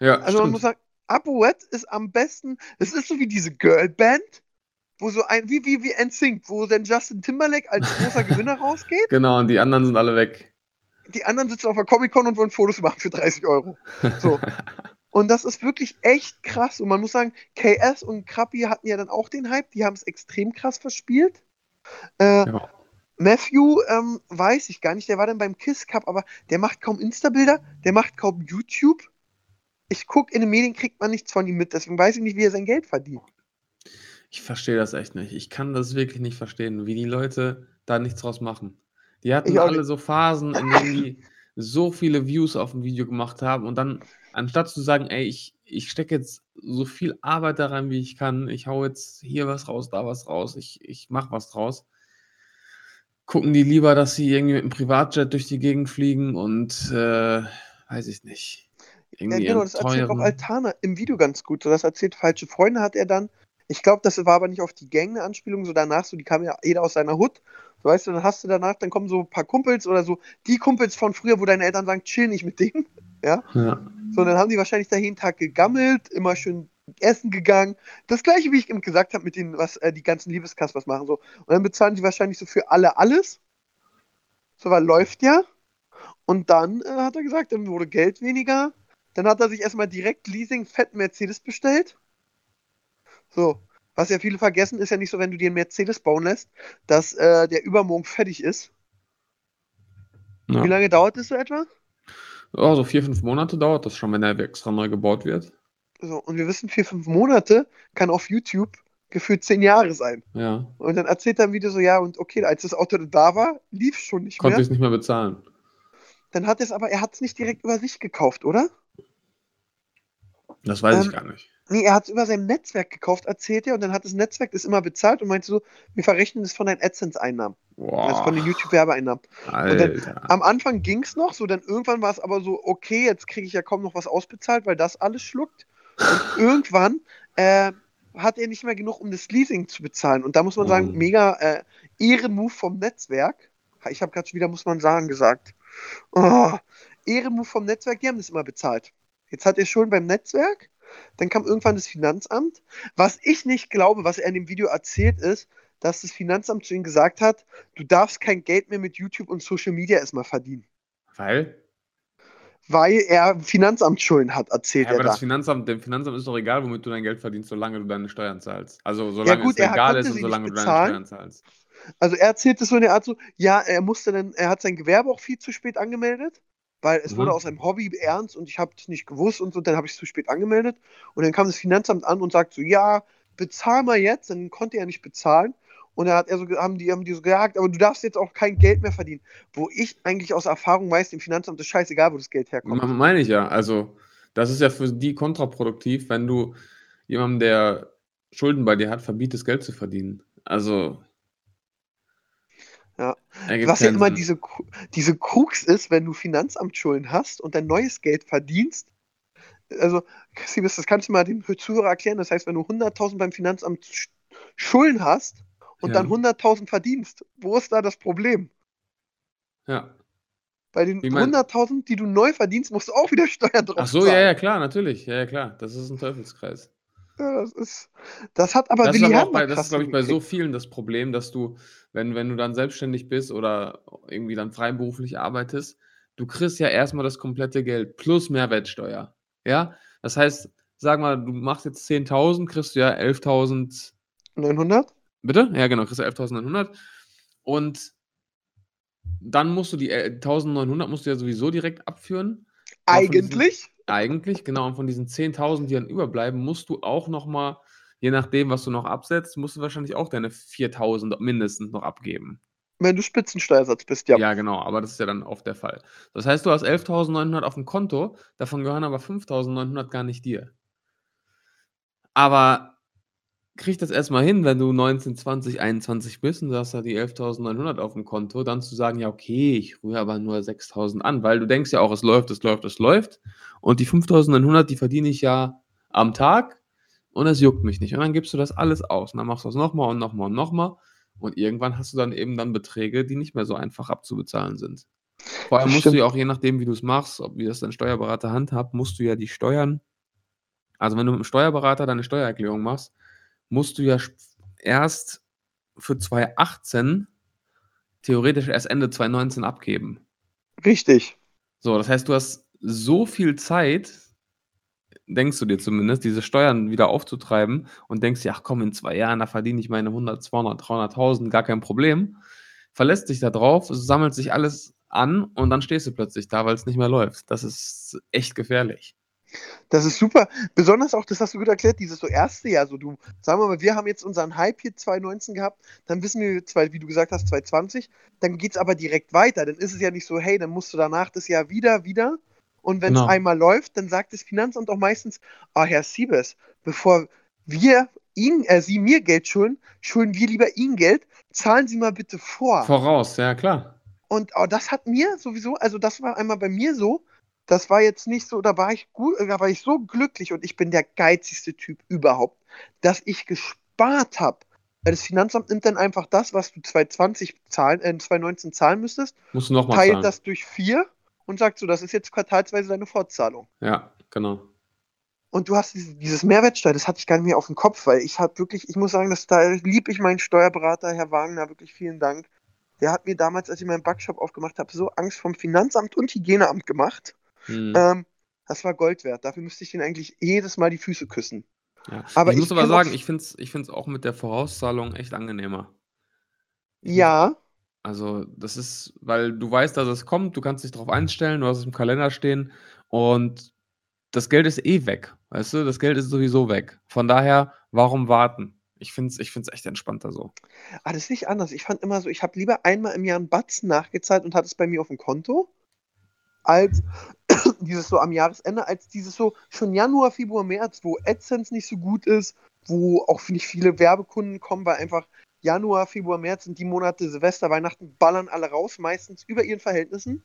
Ja, Also man stimmt. muss sagen, Apoet ist am besten, es ist so wie diese Girlband, wo so ein, wie, wie, wie NSYNC, wo dann Justin Timberlake als großer (laughs) Gewinner rausgeht. Genau, und die anderen sind alle weg. Die anderen sitzen auf der Comic-Con und wollen Fotos machen für 30 Euro. So. (laughs) Und das ist wirklich echt krass. Und man muss sagen, KS und Krappi hatten ja dann auch den Hype, die haben es extrem krass verspielt. Äh, Ja. Matthew, ähm, weiß ich gar nicht, der war dann beim Kiss Cup, aber der macht kaum Insta-Bilder, der macht kaum YouTube. Ich gucke, in den Medien kriegt man nichts von ihm mit, deswegen weiß ich nicht, wie er sein Geld verdient. Ich verstehe das echt nicht. Ich kann das wirklich nicht verstehen, wie die Leute da nichts draus machen. Die hatten alle so Phasen, in denen die so viele Views auf ein Video gemacht haben und dann, anstatt zu sagen, ey, ich, ich stecke jetzt so viel Arbeit da rein, wie ich kann, ich hau jetzt hier was raus, da was raus, ich, ich mach was draus, gucken die lieber, dass sie irgendwie mit einem Privatjet durch die Gegend fliegen und äh, weiß ich nicht. Ja, genau, das erzählt auch teuren- Altana im Video ganz gut. So, das erzählt falsche Freunde hat er dann. Ich glaube, das war aber nicht auf die Gang eine Anspielung, so danach, so die kam ja jeder aus seiner Hut. So, weißt du, dann hast du danach, dann kommen so ein paar Kumpels oder so, die Kumpels von früher, wo deine Eltern sagen, chill nicht mit denen. Ja. So, dann haben die wahrscheinlich da jeden Tag gegammelt, immer schön essen gegangen. Das gleiche, wie ich eben gesagt habe, mit denen, was äh, die ganzen Liebeskaspers machen. So. Und dann bezahlen die wahrscheinlich so für alle alles. So, weil läuft ja. Und dann äh, hat er gesagt, dann wurde Geld weniger. Dann hat er sich erstmal direkt Leasing fetten Mercedes bestellt. So. Was ja viele vergessen, ist ja nicht so, wenn du dir einen Mercedes bauen lässt, dass äh, der übermorgen fertig ist. Ja. Wie lange dauert es so etwa? Ja, so vier, fünf Monate dauert das schon, wenn der extra neu gebaut wird. So, und wir wissen, vier, fünf Monate kann auf YouTube gefühlt zehn Jahre sein. Ja. Und dann erzählt er im Video so, ja, und okay, als das Auto da war, lief es schon nicht Konnte mehr. ich nicht mehr bezahlen. Dann hat er es aber, er hat es nicht direkt über sich gekauft, oder? Das weiß Ähm, ich gar nicht. Nee, er hat es über sein Netzwerk gekauft, erzählt er, und dann hat das Netzwerk das immer bezahlt und meinte so, wir verrechnen das von deinen AdSense-Einnahmen, also von den YouTube-Werbeeinnahmen. Alter. Am Anfang ging es noch, so dann irgendwann war es aber so, okay, jetzt kriege ich ja kaum noch was ausbezahlt, weil das alles schluckt. Und (laughs) irgendwann äh, hat er nicht mehr genug, um das Leasing zu bezahlen. Und da muss man sagen, Oh. mega äh, Ehrenmove vom Netzwerk. Ich habe gerade schon wieder, muss man sagen, gesagt. Oh, Ehrenmove vom Netzwerk, die haben das immer bezahlt. Jetzt hat er schon beim Netzwerk, dann kam irgendwann das Finanzamt. Was ich nicht glaube, was er in dem Video erzählt, ist, dass das Finanzamt zu ihm gesagt hat, du darfst kein Geld mehr mit YouTube und Social Media erstmal verdienen. Weil? Weil er Finanzamtsschulden hat, erzählt Ja, aber er da. das Finanzamt, dem Finanzamt ist doch egal, womit du dein Geld verdienst, solange du deine Steuern zahlst. Also solange gut, es legal ist und solange du deine. Steuern zahlst. Also er erzählt es so in der Art so, ja, er musste dann, er hat sein Gewerbe auch viel zu spät angemeldet, weil es Mhm. wurde aus einem Hobby ernst und ich habe es nicht gewusst und so, dann habe ich es zu spät angemeldet. Und dann kam das Finanzamt an und sagt so, ja, bezahl mal jetzt, dann konnte er nicht bezahlen. Und dann hat er so, haben die, haben die so gesagt, aber du darfst jetzt auch kein Geld mehr verdienen. Wo ich eigentlich aus Erfahrung weiß, dem Finanzamt ist scheißegal, wo das Geld herkommt. Me- Meine ich ja. Also, das ist ja für die kontraproduktiv, wenn du jemandem, der Schulden bei dir hat, verbietest, Geld zu verdienen. Also. Ja. Was ja immer Sinn. diese, diese Krux ist, wenn du Finanzamtsschulden hast und dann neues Geld verdienst. Also, Siebes, das kannst du mal dem Zuhörer erklären. Das heißt, wenn du 100.000 beim Finanzamt Sch- Schulden hast und Ja. dann 100.000 verdienst, wo ist da das Problem? Ja. Bei den Ich mein- 100.000, die du neu verdienst, musst du auch wieder Steuern drauf Ach so, zahlen. ja, ja, klar, natürlich. Ja, ja, klar. Das ist ein Teufelskreis. Ja, das, ist, das hat aber das ist Willi aber auch Herrmann bei, das ist, glaube ich, bei so vielen das Problem, dass du, wenn, wenn du dann selbstständig bist oder irgendwie dann freiberuflich arbeitest, du kriegst ja erstmal das komplette Geld plus Mehrwertsteuer. Ja, das heißt, sag mal, du machst jetzt 10.000, kriegst du ja 11.000, 900? Bitte? Ja, genau, kriegst du 11.900. Und dann musst du die äh, 1.900 musst du ja sowieso direkt abführen. Aber Eigentlich? Eigentlich, genau. Und von diesen 10.000, die dann überbleiben, musst du auch nochmal, je nachdem, was du noch absetzt, musst du wahrscheinlich auch deine 4.000 mindestens noch abgeben. Wenn du Spitzensteuersatz bist, ja. Ja, genau, aber das ist ja dann oft der Fall. Das heißt, du hast 11.900 auf dem Konto, davon gehören aber 5.900 gar nicht dir. Aber krieg das erstmal hin, wenn du 19, 20, 21 bist und du hast da die 11.900 auf dem Konto, dann zu sagen, ja, okay, ich rühre aber nur 6.000 an, weil du denkst ja auch, es läuft, es läuft, es läuft. Und die 5.900, die verdiene ich ja am Tag und es juckt mich nicht. Und dann gibst du das alles aus. Und dann machst du das nochmal und nochmal und nochmal. Und irgendwann hast du dann eben dann Beträge, die nicht mehr so einfach abzubezahlen sind. Vor allem musst du ja auch, je nachdem, wie du es machst, ob wie das dein Steuerberater handhabt, musst du ja die Steuern, also wenn du mit dem Steuerberater deine Steuererklärung machst, musst du ja erst für 2018 theoretisch erst Ende 2019 abgeben. Richtig. So, das heißt, du hast so viel Zeit, denkst du dir zumindest, diese Steuern wieder aufzutreiben und denkst dir, ach komm, in zwei Jahren, da verdiene ich meine 100, 200, 300.000, gar kein Problem. Verlässt dich da drauf, sammelt sich alles an und dann stehst du plötzlich da, weil es nicht mehr läuft. Das ist echt gefährlich. Das ist super. Besonders auch, das hast du gut erklärt, dieses so erste Jahr. So du, sagen wir mal, wir haben jetzt unseren Hype hier 2019 gehabt, dann wissen wir, zwei, wie du gesagt hast, 2020, dann geht es aber direkt weiter. Dann ist es ja nicht so, hey, dann musst du danach das Jahr wieder, wieder. Und wenn es Genau. einmal läuft, dann sagt das Finanzamt auch meistens, ah, Herr Siebes, bevor wir Ihnen, äh, Sie mir Geld schulden, schulden wir lieber Ihnen Geld, zahlen Sie mal bitte vor. Voraus, ja klar. Und oh, das hat mir sowieso, also das war einmal bei mir so, das war jetzt nicht so, da war ich gut, da war ich so glücklich und ich bin der geizigste Typ überhaupt, dass ich gespart habe. Weil das Finanzamt nimmt dann einfach das, was du 2020 zahlen, äh, 2019 zahlen müsstest, Musst du nochmal teilt zahlen. das durch vier und sagt so, das ist jetzt quartalsweise deine Fortzahlung. Ja, genau. Und du hast dieses, dieses Mehrwertsteuer, das hatte ich gar nicht mehr auf dem Kopf, weil ich habe wirklich, ich muss sagen, dass da lieb ich meinen Steuerberater, Herr Wagner, wirklich vielen Dank. Der hat mir damals, als ich meinen Backshop aufgemacht habe, so Angst vom Finanzamt und Hygieneamt gemacht. Hm. Ähm, das war Gold wert. Dafür müsste ich den eigentlich jedes Mal die Füße küssen. Ja. Aber ich ich muss aber kenn sagen, ich finde es ich find's auch mit der Vorauszahlung echt angenehmer. Ich Ja, Also, das ist, weil du weißt, dass es kommt, du kannst dich darauf einstellen, du hast es im Kalender stehen und das Geld ist eh weg. Weißt du, das Geld ist sowieso weg. Von daher, warum warten? Ich finde es ich find's echt entspannter so. aber das ist nicht anders. Ich fand immer so, ich habe lieber einmal im Jahr einen Batzen nachgezahlt und hatte es bei mir auf dem Konto, als (coughs) dieses so am Jahresende, als dieses so schon Januar, Februar, März, wo AdSense nicht so gut ist, wo auch nicht viele Werbekunden kommen, weil einfach Januar, Februar, März sind die Monate Silvester, Weihnachten, ballern alle raus, meistens über ihren Verhältnissen.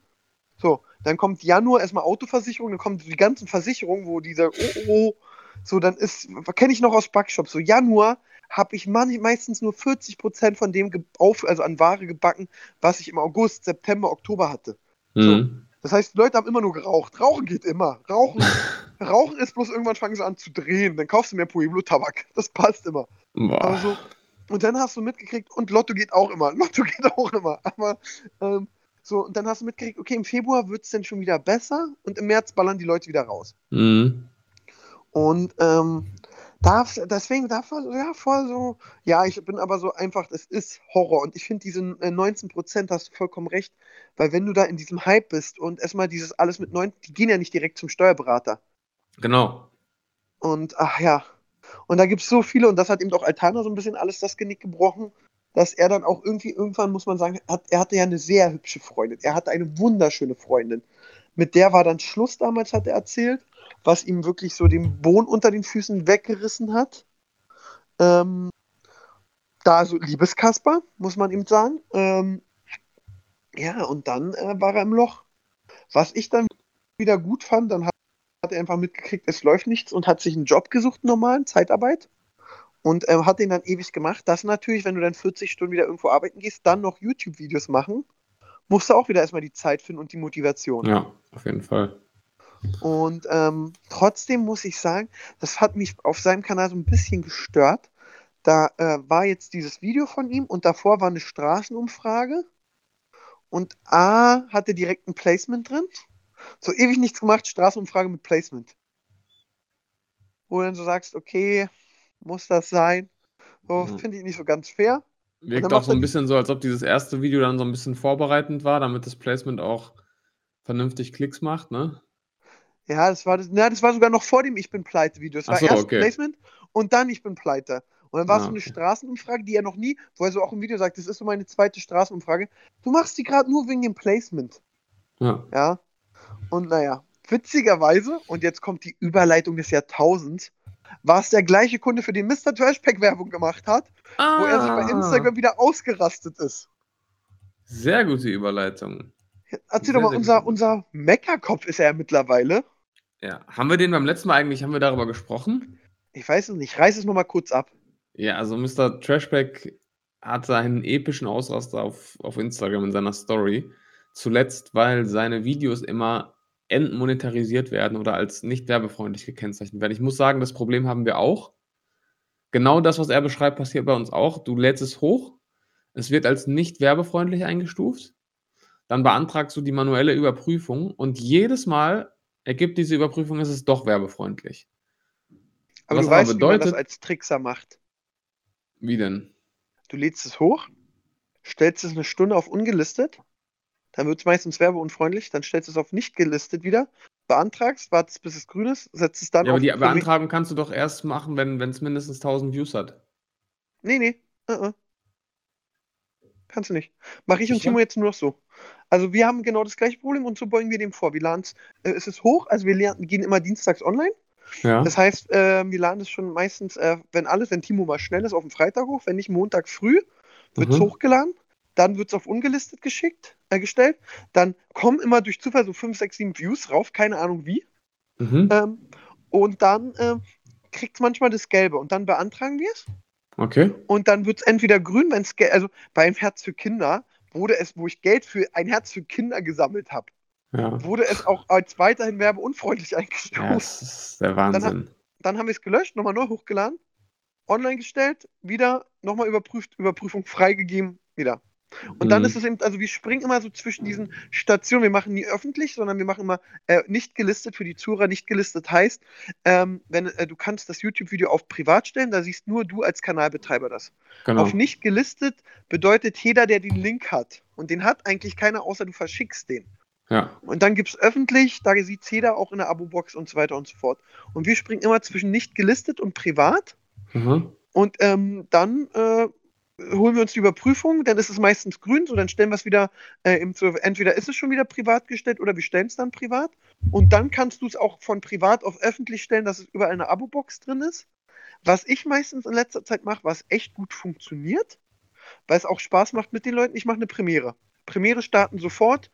So, dann kommt Januar erstmal Autoversicherung, dann kommen die ganzen Versicherungen, wo dieser, oh, oh, oh, so, dann ist, kenne ich noch aus Backshop, so Januar habe ich meistens nur 40% von dem auf, also an Ware gebacken, was ich im August, September, Oktober hatte. Mhm. Das heißt, die Leute haben immer nur geraucht. Rauchen geht immer. Rauchen, (laughs) Rauchen ist bloß irgendwann fangen sie an zu drehen. Dann kaufst du mehr Pueblo-Tabak. Das passt immer. Boah. Aber so, und dann hast du mitgekriegt, und Lotto geht auch immer. Lotto (laughs) geht auch immer. Aber ähm, so, und dann hast du mitgekriegt, okay, im Februar wird es dann schon wieder besser und im März ballern die Leute wieder raus. Mhm. Und ähm, da, deswegen, da war so, ja, voll so, ja, ich bin aber so einfach, es ist Horror. Und ich finde, diese äh, 19% hast du vollkommen recht, weil wenn du da in diesem Hype bist und erstmal dieses alles mit 9, die gehen ja nicht direkt zum Steuerberater. Genau. Und ach ja. Und da gibt es so viele, und das hat eben auch Altana so ein bisschen alles das Genick gebrochen, dass er dann auch irgendwie, irgendwann muss man sagen, hat, er hatte ja eine sehr hübsche Freundin. Er hatte eine wunderschöne Freundin. Mit der war dann Schluss damals, hat er erzählt, was ihm wirklich so den Boden unter den Füßen weggerissen hat. Ähm, da so Liebeskasper, muss man ihm sagen. Ähm, ja, und dann äh, war er im Loch. Was ich dann wieder gut fand, dann hat hat er einfach mitgekriegt, es läuft nichts und hat sich einen Job gesucht, normalen, Zeitarbeit. Und ähm, hat den dann ewig gemacht. Das natürlich, wenn du dann 40 Stunden wieder irgendwo arbeiten gehst, dann noch YouTube-Videos machen, musst du auch wieder erstmal die Zeit finden und die Motivation. Ja, auf jeden Fall. Und ähm, trotzdem muss ich sagen, das hat mich auf seinem Kanal so ein bisschen gestört. Da äh, war jetzt dieses Video von ihm und davor war eine Straßenumfrage. Und A hatte direkt ein Placement drin. So ewig nichts gemacht, Straßenumfrage mit Placement. Wo du dann so sagst, okay, muss das sein? So, Mhm. Finde ich nicht so ganz fair. Wirkt auch so ein bisschen so, als ob dieses erste Video dann so ein bisschen vorbereitend war, damit das Placement auch vernünftig Klicks macht, ne? Ja, das war das, na, das war sogar noch vor dem Ich bin pleite Video. Es Ach war so, erst okay. Placement und dann Ich bin pleite. Und dann war es Ah, so eine okay. Straßenumfrage, die er noch nie, wo er so auch im Video sagt, das ist so meine zweite Straßenumfrage. Du machst die gerade nur wegen dem Placement. Ja. Ja. Und naja, witzigerweise, und jetzt kommt die Überleitung des Jahrtausends, war es der gleiche Kunde, für den Mr. Trashpack Werbung gemacht hat, wo er sich bei Ah. Instagram wieder ausgerastet ist. Sehr gute Überleitung. Erzähl Sehr, doch mal, unser, gut. unser Meckerkopf ist er ja mittlerweile. Ja. Haben wir den beim letzten Mal eigentlich, haben wir darüber gesprochen? Ich weiß es nicht, reiß es nochmal kurz ab. Ja, also Mr. Trashback hat seinen epischen Ausraster auf, auf Instagram in seiner Story. Zuletzt, weil seine Videos immer entmonetarisiert werden oder als nicht werbefreundlich gekennzeichnet werden. Ich muss sagen, das Problem haben wir auch. Genau das, was er beschreibt, passiert bei uns auch. Du lädst es hoch, es wird als nicht werbefreundlich eingestuft, dann beantragst du die manuelle Überprüfung und jedes Mal ergibt diese Überprüfung, es ist doch werbefreundlich. Aber Was du aber weißt, wie man das bedeutet- als Trickser macht. Wie denn? Du lädst es hoch, stellst es eine Stunde auf ungelistet, dann wird es meistens werbeunfreundlich, dann stellst du es auf nicht gelistet wieder, beantragst, wartest bis es grün ist, setzt es dann Ja, aber auf die Promi- Beantragung kannst du doch erst machen, wenn es mindestens 1000 Views hat. Nee, nee. Uh -uh. Kannst du nicht. Mache ich und? Timo jetzt nur noch so. Also wir haben genau das gleiche Problem und so beugen wir dem vor. Wir laden es, äh, es ist hoch, also wir lernen, gehen immer dienstags online. Ja. Das heißt, äh, wir laden es schon meistens, äh, wenn alles, wenn Timo mal schnell ist, auf dem Freitag hoch, wenn nicht Montag früh, wird es Mhm. hochgeladen, dann wird es auf ungelistet geschickt, äh, gestellt, dann kommen immer durch Zufall so 5, 6, 7 Views rauf, keine Ahnung wie. Mhm. Ähm, und dann ähm, kriegt es manchmal das Gelbe und dann beantragen wir es. Okay. Und dann wird es entweder grün, wenn es, also beim Herz für Kinder wurde es, wo ich Geld für ein Herz für Kinder gesammelt habe, Ja. wurde es auch als weiterhin werbeunfreundlich (laughs) eingestuft. ja, das ist der Wahnsinn. Dann haben wir es gelöscht, nochmal neu hochgeladen, online gestellt, wieder nochmal überprüft, Überprüfung freigegeben, wieder. Und dann Mhm. ist es eben, also wir springen immer so zwischen diesen Stationen, wir machen nie öffentlich, sondern wir machen immer äh, nicht gelistet für die Zuhörer. Nicht gelistet heißt, ähm, wenn äh, du kannst das YouTube-Video auf privat stellen, da siehst nur du als Kanalbetreiber das. Genau. Auf nicht gelistet bedeutet jeder, der den Link hat. Und den hat eigentlich keiner, außer du verschickst den. Ja. Und dann gibt es öffentlich, da sieht jeder auch in der Abo-Box und so weiter und so fort. Und wir springen immer zwischen nicht gelistet und privat. Mhm. Und ähm, dann äh, holen wir uns die Überprüfung, dann ist es meistens grün, so dann stellen wir es wieder, äh, im, entweder ist es schon wieder privat gestellt oder wir stellen es dann privat. Und dann kannst du es auch von privat auf öffentlich stellen, dass es überall eine Abo-Box drin ist. Was ich meistens in letzter Zeit mache, was echt gut funktioniert, weil es auch Spaß macht mit den Leuten, ich mache eine Premiere. Premiere starten sofort.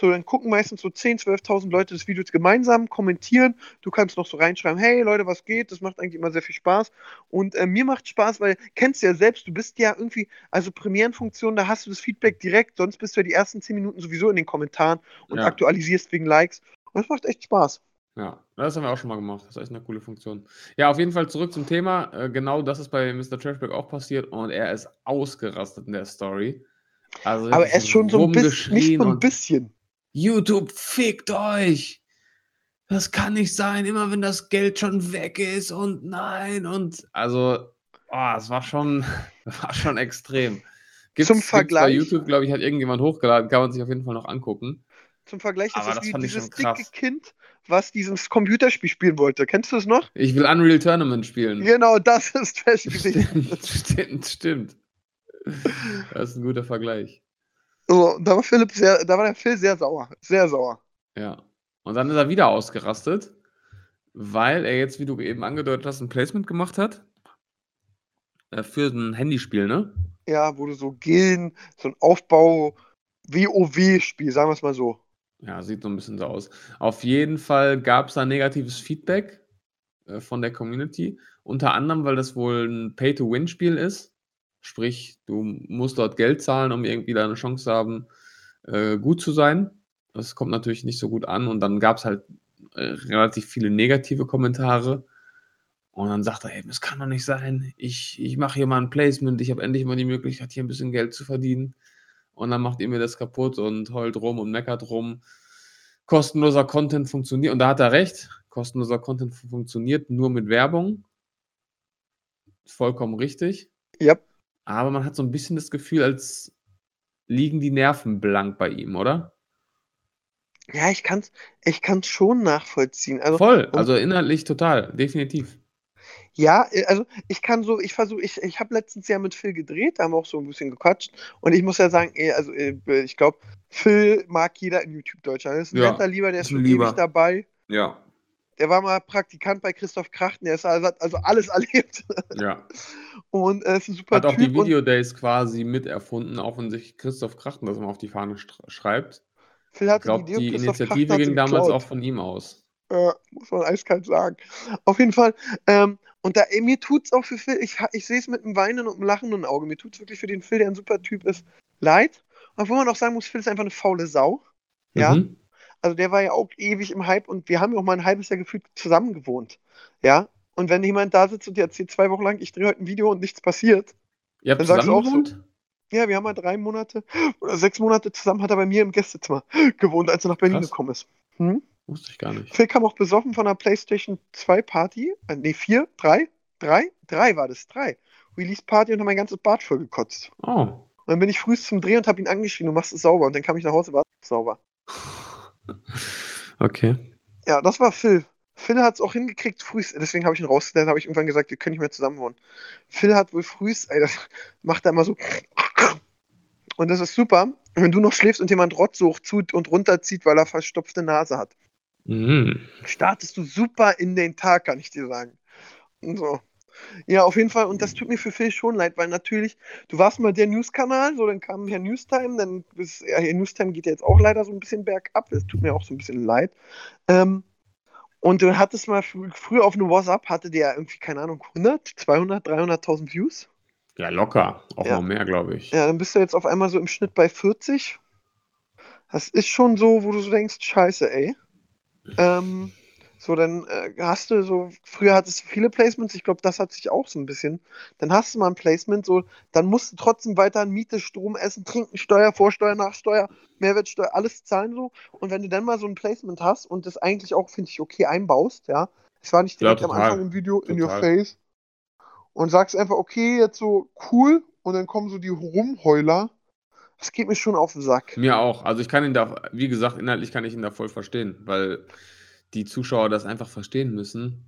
So, dann gucken meistens so 10.000, 12.000 Leute das Video gemeinsam, kommentieren. Du kannst noch so reinschreiben, hey Leute, was geht? Das macht eigentlich immer sehr viel Spaß. Und äh, mir macht Spaß, weil kennst du ja selbst, du bist ja irgendwie, also Premierenfunktion, da hast du das Feedback direkt, sonst bist du ja die ersten 10 Minuten sowieso in den Kommentaren und Ja. aktualisierst wegen Likes. Und das macht echt Spaß. Ja, das haben wir auch schon mal gemacht. Das ist echt eine coole Funktion. Ja, auf jeden Fall zurück zum Thema. Äh, genau das ist bei Mr. Trashback auch passiert und er ist ausgerastet in der Story. Also Aber er ist schon so ein bisschen, nicht so ein bisschen. YouTube, fickt euch! Das kann nicht sein, immer wenn das Geld schon weg ist und nein und also, oh, es war schon, (laughs) war schon extrem. Zum bei Vergleich- YouTube, glaube ich, hat irgendjemand hochgeladen, kann man sich auf jeden Fall noch angucken. Zum Vergleich ist das wie dieses dicke Kind, was dieses Computerspiel spielen wollte. Kennst du es noch? Ich will Unreal Tournament spielen. Genau, das ist Trash gewesen. Stimmt, stimmt, stimmt. Das ist ein guter Vergleich. So, da war Philipp sehr, da war der Phil sehr sauer. Sehr sauer. Ja. Und dann ist er wieder ausgerastet, weil er jetzt, wie du eben angedeutet hast, ein Placement gemacht hat. Äh, Für ein Handyspiel, ne? Ja, wo du so Gilden, so ein Aufbau, WoW-Spiel, sagen wir es mal so. Ja, sieht so ein bisschen so aus. Auf jeden Fall gab es da negatives Feedback äh, von der Community. Unter anderem, weil das wohl ein Pay-to-Win-Spiel ist. Sprich, du musst dort Geld zahlen, um irgendwie da eine Chance zu haben, äh, gut zu sein. Das kommt natürlich nicht so gut an. Und dann gab es halt äh, relativ viele negative Kommentare. Und dann sagt er, ey, das kann doch nicht sein. Ich, ich mache hier mal ein Placement. Ich habe endlich mal die Möglichkeit, hier ein bisschen Geld zu verdienen. Und dann macht ihr mir das kaputt und heult rum und meckert rum. Kostenloser Content funktioniert. Und da hat er recht. Kostenloser Content funktioniert nur mit Werbung. Vollkommen richtig. Ja. Aber man hat so ein bisschen das Gefühl, als liegen die Nerven blank bei ihm, oder? Ja, ich kann's, ich kann's schon nachvollziehen. Also, Voll, also inhaltlich total, definitiv. ja, äh, also ich kann so, ich versuche, ich, ich habe letztens ja mit Phil gedreht, da haben wir auch so ein bisschen gequatscht. Und ich muss ja sagen, ey, also äh, ich glaube, Phil mag jeder in YouTube Deutschland. Das ist ein Ja, netter Lieber, der ist schon ewig Lieber. dabei. Ja, Der war mal Praktikant bei Christoph Krachten, der ist, also, hat also alles (laughs) erlebt. ja. Und äh, ist ein super Hat auch Typ. die und, Videodays quasi miterfunden, auch wenn sich Christoph Krachten das mal auf die Fahne schreibt. Phil Ich hatte die glaube, Idee die Initiative ging damals geklaut. auch von ihm aus. Ja, muss man eiskalt sagen. Auf jeden Fall. Ähm, und da, ey, mir tut's auch für Phil, ich, ich sehe es mit einem weinenden und einem lachenden Auge. Mir tut's wirklich für den Phil, der ein super Typ ist, leid. Obwohl man auch sagen muss, Phil ist einfach eine faule Sau. Ja. Mhm. Also der war ja auch ewig im Hype und wir haben ja auch mal ein halbes Jahr gefühlt zusammen gewohnt. Ja. Und wenn jemand da sitzt und dir erzählt zwei Wochen lang, ich drehe heute ein Video und nichts passiert, Ihr habt Dann sagst du auch so- gewohnt? ja, wir haben mal drei Monate oder sechs Monate zusammen, hat er bei mir im Gästezimmer gewohnt, als er nach Berlin Krass. gekommen ist. Hm? Wusste ich gar nicht. Phil kam auch besoffen von einer PlayStation 2 Party. Äh, nee, vier, drei, drei, drei war das, drei. Release Party und hat mein ganzes Bad voll gekotzt. Oh. Und dann bin ich früh zum Dreh und habe ihn angeschrien, du machst es sauber. Und dann kam ich nach Hause, war es sauber. Okay. Ja, das war Phil. Phil hat es auch hingekriegt, frühst, deswegen habe ich ihn rausgestellt, habe ich irgendwann gesagt, wir können nicht mehr zusammen wohnen. Phil hat wohl frühst, ey, das macht er immer so. Und das ist super, wenn du noch schläfst und jemand Rottsucht zu und runterzieht, weil er verstopfte Nase hat. Mhm. startest du super in den Tag, kann ich dir sagen. Und so. Ja, auf jeden Fall. Und das tut mir für Phil schon leid, weil natürlich, du warst mal der News-Kanal, so, dann kam hier Newstime, dann ist, ja, hier Newstime geht ja jetzt auch leider so ein bisschen bergab. Das tut mir auch so ein bisschen leid. Ähm, und du hattest mal fr früher auf einem WhatsApp, hatte der irgendwie, keine Ahnung, 100, 200, 300.000 Views. Ja, locker. Auch Ja. noch mehr, glaube ich. Ja, dann bist du jetzt auf einmal so im Schnitt bei 40. Das ist schon so, wo du so denkst, scheiße, ey. Ähm, so, dann äh, hast du so, früher hattest du viele Placements, ich glaube, das hat sich auch so ein bisschen. Dann hast du mal ein Placement, so, dann musst du trotzdem weiter Miete, Strom, Essen, Trinken, Steuer, Vorsteuer, Nachsteuer, Mehrwertsteuer, alles zahlen so. Und wenn du dann mal so ein Placement hast und das eigentlich auch, finde ich, okay einbaust, ja, es war nicht Ja, direkt am total. Anfang im Video in your Total. face und sagst einfach, okay, jetzt so cool und dann kommen so die Rumheuler. Das geht mir schon auf den Sack. Mir auch. Also ich kann ihn da, wie gesagt, inhaltlich kann ich ihn da voll verstehen, weil die Zuschauer das einfach verstehen müssen,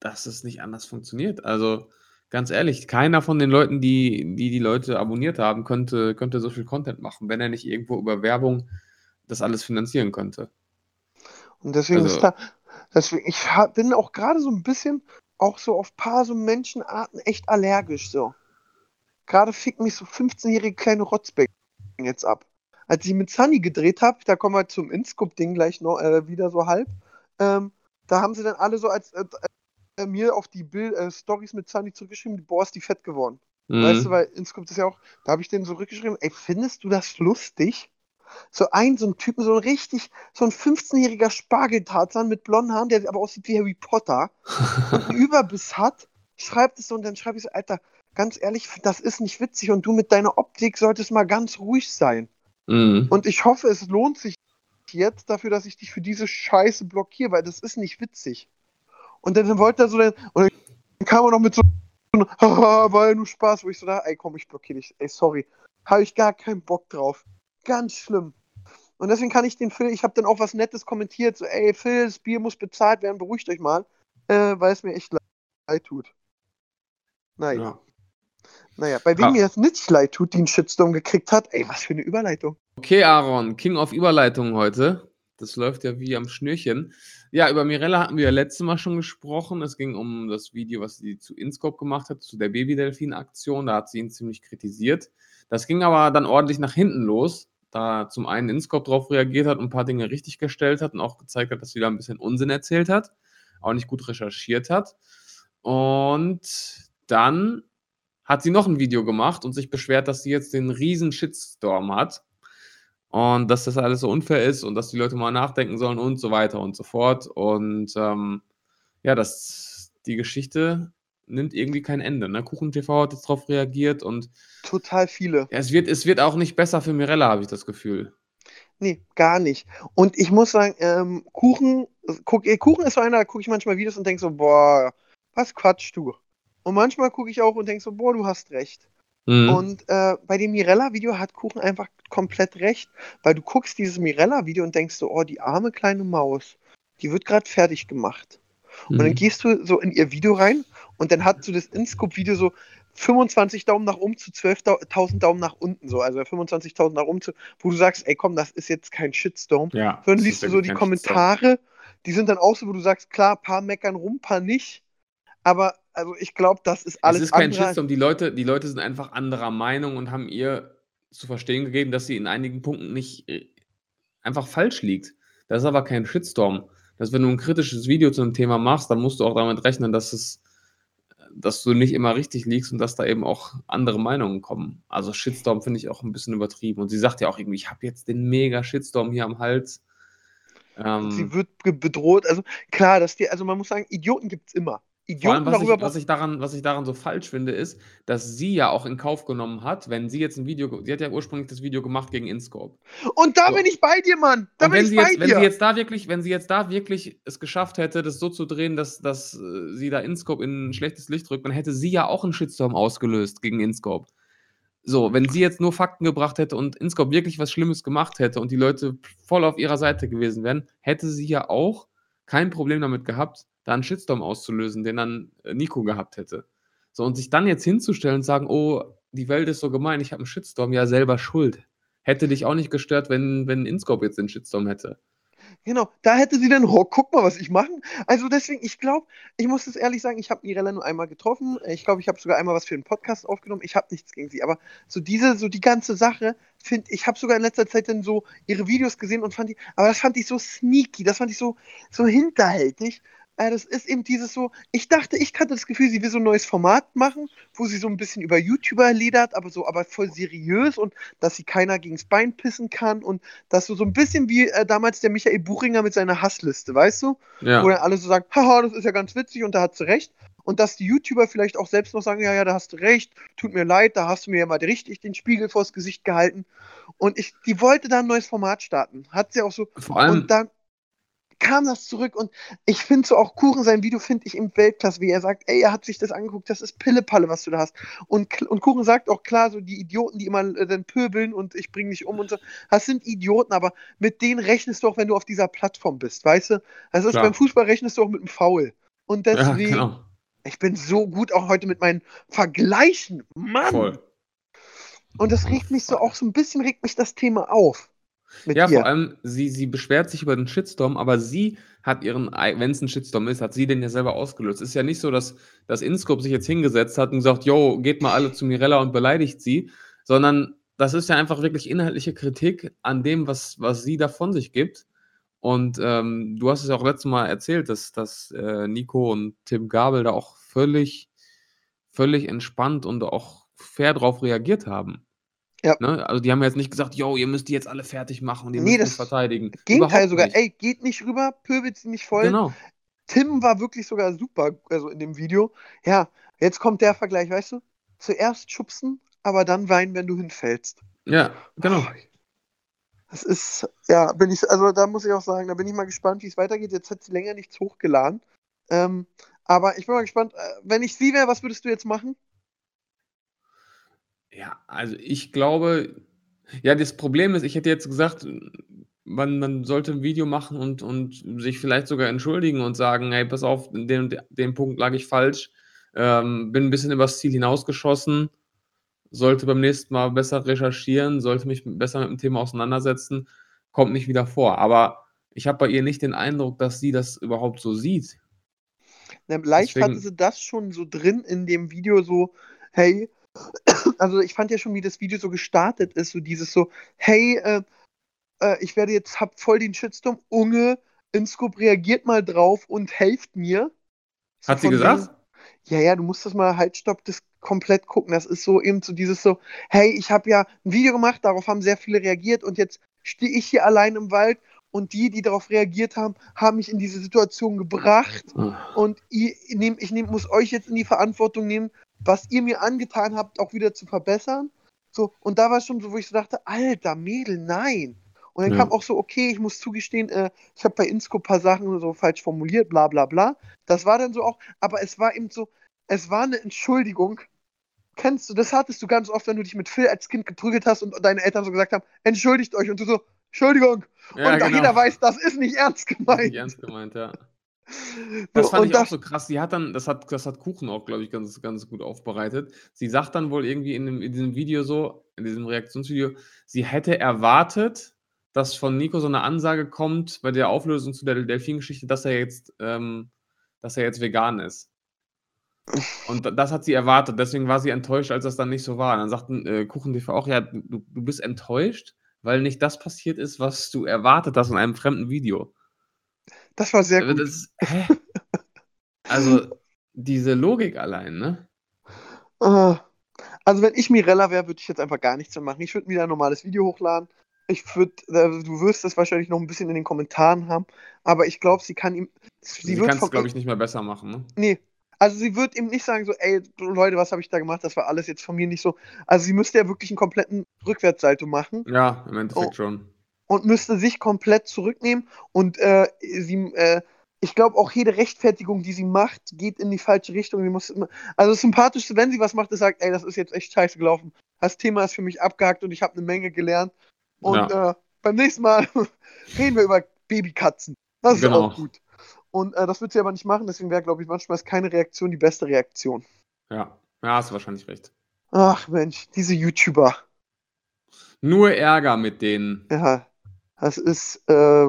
dass es nicht anders funktioniert. Also ganz ehrlich, keiner von den Leuten, die die, die Leute abonniert haben, könnte, könnte so viel Content machen, wenn er nicht irgendwo über Werbung das alles finanzieren könnte. Und deswegen Also- ist da, deswegen, ich bin auch gerade so ein bisschen auch so auf paar so Menschenarten echt allergisch so. Gerade fickt mich so 15-jährige kleine Rotzbecken jetzt ab. Als ich mit Sunny gedreht habe, da kommen wir zum Inscope-Ding gleich noch äh, wieder so halb, ähm, da haben sie dann alle so als äh, äh, mir auf die Bild äh, Stories mit Sunny zurückgeschrieben, boah, ist die fett geworden. Weißt du, Mhm. weil Inscope ist ja auch, da habe ich denen so rückgeschrieben, ey, findest du das lustig? So ein, so ein Typen, so ein richtig, so ein 15-jähriger Spargeltarzan mit blonden Haaren, der aber aussieht wie Harry Potter (laughs) und einen Überbiss hat, schreibt es so und dann schreibe ich so, Alter, ganz ehrlich, das ist nicht witzig und du mit deiner Optik solltest mal ganz ruhig sein. Mhm. Und ich hoffe, es lohnt sich jetzt dafür, dass ich dich für diese Scheiße blockiere, weil das ist nicht witzig. Und dann wollte er so, dann, und dann kam er noch mit so, ja nur Spaß, wo ich so da, ey, komm, ich blockiere dich, ey, sorry. Habe ich gar keinen Bock drauf. Ganz schlimm. Und deswegen kann ich den Phil, ich habe dann auch was Nettes kommentiert, so, ey, Phil, das Bier muss bezahlt werden, beruhigt euch mal, äh, weil es mir echt leid tut. Naja. Ja. Naja, bei wem mir das nicht leid tut, die einen Shitstorm gekriegt hat, ey, was für eine Überleitung. Okay, Aaron, King of Überleitungen heute. Das läuft ja wie am Schnürchen. Ja, über Mirella hatten wir ja letztes Mal schon gesprochen. Es ging um das Video, was sie zu Inscope gemacht hat, zu der Baby-Delfin-Aktion. Da hat sie ihn ziemlich kritisiert. Das ging aber dann ordentlich nach hinten los, da zum einen Inscope darauf reagiert hat und ein paar Dinge richtig gestellt hat und auch gezeigt hat, dass sie da ein bisschen Unsinn erzählt hat, auch nicht gut recherchiert hat. Und dann hat sie noch ein Video gemacht und sich beschwert, dass sie jetzt den riesen Shitstorm hat und dass das alles so unfair ist und dass die Leute mal nachdenken sollen und so weiter und so fort. Und ähm, ja, das, die Geschichte nimmt irgendwie kein Ende. Ne? Kuchen TV hat jetzt darauf reagiert und Total viele. ja, es, wird, es wird auch nicht besser für Mirella, habe ich das Gefühl. Nee, gar nicht. Und ich muss sagen, ähm, Kuchen, guck, Kuchen ist so einer, da gucke ich manchmal Videos und denke so, boah, was quatschst du? Und manchmal gucke ich auch und denke so, boah, du hast recht. Mhm. Und äh, bei dem Mirella-Video hat Kuchen einfach komplett recht, weil du guckst dieses Mirella-Video und denkst so, oh, die arme kleine Maus, die wird gerade fertig gemacht. Und dann Mhm. gehst du so in ihr Video rein und dann hat so das InScope-Video so 25 Daumen nach oben zu 12.000 Daumen nach unten, so, also 25.000 nach oben zu, wo du sagst, ey komm, das ist jetzt kein Shitstorm. Ja. Liest ist du so die. Kommentare, die sind dann auch so, wo du sagst, klar, paar meckern rum, paar nicht. Aber also ich glaube, das ist alles Es ist kein. Shitstorm. Die Leute, die Leute sind einfach anderer Meinung und haben ihr zu verstehen gegeben, dass sie in einigen Punkten nicht äh, einfach falsch liegt. Das ist aber kein Shitstorm. Dass wenn du ein kritisches Video zu einem Thema machst, dann musst du auch damit rechnen, dass es, dass du nicht immer richtig liegst und dass da eben auch andere Meinungen kommen. Also Shitstorm finde ich auch ein bisschen übertrieben. Und sie sagt ja auch irgendwie, ich habe jetzt den mega Shitstorm hier am Hals. Ähm, Sie wird bedroht. Also klar, dass die, also man muss sagen, Idioten gibt es immer. Vor allem, Idioten was darüber ich, was, ich daran, was ich daran so falsch finde, ist, dass sie ja auch in Kauf genommen hat, wenn sie jetzt ein Video, sie hat ja ursprünglich das Video gemacht gegen InScope. Und da So. bin ich bei dir, Mann. Da Und bin wenn ich sie, bei jetzt, wenn dir. sie jetzt da wirklich, wenn sie jetzt da wirklich es geschafft hätte, das so zu drehen, dass, dass äh, sie da InScope in ein schlechtes Licht rückt, dann hätte sie ja auch einen Shitstorm ausgelöst gegen InScope. So, wenn sie jetzt nur Fakten gebracht hätte und InScope wirklich was Schlimmes gemacht hätte und die Leute voll auf ihrer Seite gewesen wären, hätte sie ja auch kein Problem damit gehabt, da einen Shitstorm auszulösen, den dann äh, Nico gehabt hätte. So, und sich dann jetzt hinzustellen und sagen, oh, die Welt ist so gemein, ich habe einen Shitstorm, ja, selber schuld. Hätte dich auch nicht gestört, wenn, wenn InScope jetzt den Shitstorm hätte. Genau, da hätte sie dann, oh, guck mal, was ich mache. Also deswegen, ich glaube, ich muss es ehrlich sagen, ich habe Mirella nur einmal getroffen. Ich glaube, ich habe sogar einmal was für den Podcast aufgenommen. Ich habe nichts gegen sie, aber so diese, so die ganze Sache, finde ich, habe sogar in letzter Zeit dann so ihre Videos gesehen und fand die, aber das fand ich so sneaky, das fand ich so, so hinterhältig. Äh, das ist eben dieses so, ich dachte, ich hatte das Gefühl, sie will so ein neues Format machen, wo sie so ein bisschen über YouTuber ledert, aber so, aber voll seriös und dass sie keiner gegens Bein pissen kann und dass so, so ein bisschen wie äh, damals der Michael Buchinger mit seiner Hassliste, weißt du? Ja. Wo dann alle so sagen, haha, das ist ja ganz witzig und da hat sie recht. Und dass die YouTuber vielleicht auch selbst noch sagen, ja, ja, da hast du recht, tut mir leid, da hast du mir ja mal richtig den Spiegel vors Gesicht gehalten. Und ich, die wollte da ein neues Format starten. Hat sie auch so. Vor allem, Und dann kam das zurück und ich finde so auch Kuchen, sein Video finde ich im Weltklasse, wie er sagt, ey, er hat sich das angeguckt, das ist Pillepalle, was du da hast. Und, und Kuchen sagt auch klar, so die Idioten, die immer äh, dann pöbeln und ich bringe dich um und so, das sind Idioten, aber mit denen rechnest du auch, wenn du auf dieser Plattform bist, weißt du? Das ist Klar. beim Fußball rechnest du auch mit einem Foul. Und ja, deswegen, genau. ich bin so gut auch heute mit meinen Vergleichen, Mann. Voll. Und das regt mich so auch so ein bisschen, regt mich das Thema auf. Mit Ja, ihr. vor allem, sie, sie beschwert sich über den Shitstorm, aber sie hat ihren, wenn es ein Shitstorm ist, hat sie den ja selber ausgelöst. Es ist ja nicht so, dass, dass InScope sich jetzt hingesetzt hat und gesagt, yo, geht mal alle zu Mirella und beleidigt sie, sondern das ist ja einfach wirklich inhaltliche Kritik an dem, was, was sie da von sich gibt. Und ähm, du hast es ja auch letztes Mal erzählt, dass, dass äh, Nico und Tim Gabel da auch völlig, völlig entspannt und auch fair drauf reagiert haben. Ja. Ne? Also die haben jetzt nicht gesagt, yo, ihr müsst die jetzt alle fertig machen und ihr Nee, müsst das verteidigen. Gegenteil Überhaupt sogar, nicht. ey, geht nicht rüber, pöbelt sie nicht voll. Genau. Tim war wirklich sogar super, also in dem Video. Ja, jetzt kommt der Vergleich, weißt du? Zuerst schubsen, aber dann weinen, wenn du hinfällst. Ja, genau. Oh, Das ist, ja, bin ich, also da muss ich auch sagen, da bin ich mal gespannt, wie es weitergeht. Jetzt hat sie länger nichts hochgeladen. Ähm, aber ich bin mal gespannt, äh, wenn ich sie wäre, was würdest du jetzt machen? Ja, also ich glaube, ja, das Problem ist, ich hätte jetzt gesagt, man, man sollte ein Video machen und, und sich vielleicht sogar entschuldigen und sagen, hey, pass auf, in dem, dem Punkt lag ich falsch, ähm, bin ein bisschen übers Ziel hinausgeschossen, sollte beim nächsten Mal besser recherchieren, sollte mich besser mit dem Thema auseinandersetzen, kommt nicht wieder vor. Aber ich habe bei ihr nicht den Eindruck, dass sie das überhaupt so sieht. Na, leicht Deswegen- hatte sie das schon so drin in dem Video, so, hey, also ich fand ja schon, wie das Video so gestartet ist, so dieses so, hey, äh, äh, ich werde jetzt, hab voll den Shitstorm, Unge, Inscope reagiert mal drauf und helft mir. So Hat sie gesagt? wegen- Ja, ja, du musst das mal halt, stopp, das komplett gucken. Das ist so eben so dieses so, hey, ich habe ja ein Video gemacht, darauf haben sehr viele reagiert und jetzt stehe ich hier allein im Wald und die, die darauf reagiert haben, haben mich in diese Situation gebracht und ihr, ihr nehm, ich nehm, muss euch jetzt in die Verantwortung nehmen, was ihr mir angetan habt, auch wieder zu verbessern. So, und da war es schon so, wo ich so dachte, alter Mädel, nein. Und dann Ja. kam auch so, okay, ich muss zugestehen, äh, ich habe bei Insco ein paar Sachen so falsch formuliert, bla bla bla. Das war dann so auch, aber es war eben so, es war eine Entschuldigung. Kennst du, das hattest du ganz oft, wenn du dich mit Phil als Kind geprügelt hast und deine Eltern so gesagt haben, entschuldigt euch und du so, Entschuldigung. Ja, und genau. jeder weiß, das ist nicht ernst gemeint. Nicht ernst gemeint, ja. Das fand und ich auch das- so krass. Die hat dann, das hat, das hat Kuchen auch, glaube ich, ganz, ganz gut aufbereitet. Sie sagt dann wohl irgendwie in, dem, in diesem Video so, in diesem Reaktionsvideo, sie hätte erwartet, dass von Nico so eine Ansage kommt bei der Auflösung zu der Delfin-Geschichte, dass er jetzt, ähm, dass er jetzt vegan ist. Und da- das hat sie erwartet, deswegen war sie enttäuscht, als das dann nicht so war. Und dann sagten äh, Kuchen TV auch, ja, du, du bist enttäuscht, weil nicht das passiert ist, was du erwartet hast in einem fremden Video. Das war sehr gut. das? Also, diese Logik allein, ne? Ah. Also wenn ich Mirella wäre, würde ich jetzt einfach gar nichts mehr machen. Ich würde wieder ein normales Video hochladen. Ich würde, äh, du wirst es wahrscheinlich noch ein bisschen in den Kommentaren haben, aber ich glaube, sie kann ihm, sie, Sie kann es, glaube ich, nicht mehr besser machen, ne? Nee. Also sie wird ihm nicht sagen so, ey, Leute, was habe ich da gemacht? Das war alles jetzt von mir nicht so. Also sie müsste ja wirklich einen kompletten Rückwärtssalto machen Ja, im Endeffekt Oh. schon. Und müsste sich komplett zurücknehmen und äh, sie, äh, ich glaube auch jede Rechtfertigung, die sie macht, geht in die falsche Richtung. Sie muss immer, also das Sympathischste, wenn sie was macht, ist sagt, ey, das ist jetzt echt scheiße gelaufen. Das Thema ist für mich abgehakt und ich habe eine Menge gelernt. Und äh, beim nächsten Mal (laughs) reden wir über Babykatzen. Das ist Genau. auch gut. Und äh, das wird sie aber nicht machen, deswegen wäre, glaube ich, manchmal ist keine Reaktion die beste Reaktion. Ja, ja, hast du wahrscheinlich recht. Ach Mensch, diese YouTuber. Nur Ärger mit denen. Ja, das ist äh,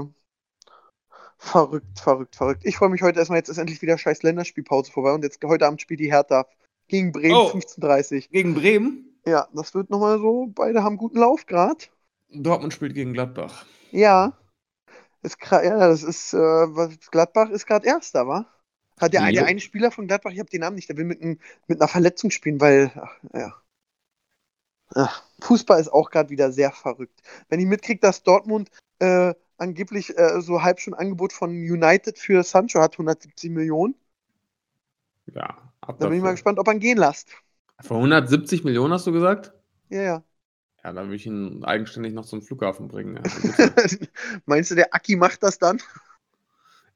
verrückt, verrückt, verrückt. Ich freue mich heute erstmal, jetzt ist endlich wieder scheiß Länderspielpause vorbei und jetzt heute Abend spielt die Hertha gegen Bremen Oh. 15.30 Gegen Bremen? Ja, das wird nochmal so, beide haben guten Lauf gerade. Dortmund spielt gegen Gladbach. Ja. Ist ja, das ist, äh, Gladbach ist gerade Erster, wa? Hat der, der eine Spieler von Gladbach, ich habe den Namen nicht, der will mit, einem- mit einer Verletzung spielen, weil, ach, ja. Ach, Fußball ist auch gerade wieder sehr verrückt. Wenn ich mitkriege, dass Dortmund äh, angeblich äh, so halb schon Angebot von United für Sancho hat, 170 Millionen, Ja, ab dann bin ich mal gespannt, ob er ihn gehen lässt. Für 170 Millionen hast du gesagt? Ja, ja. Ja, dann würde ich ihn eigenständig noch zum Flughafen bringen. Ja. (laughs) Meinst du, der Aki macht das dann?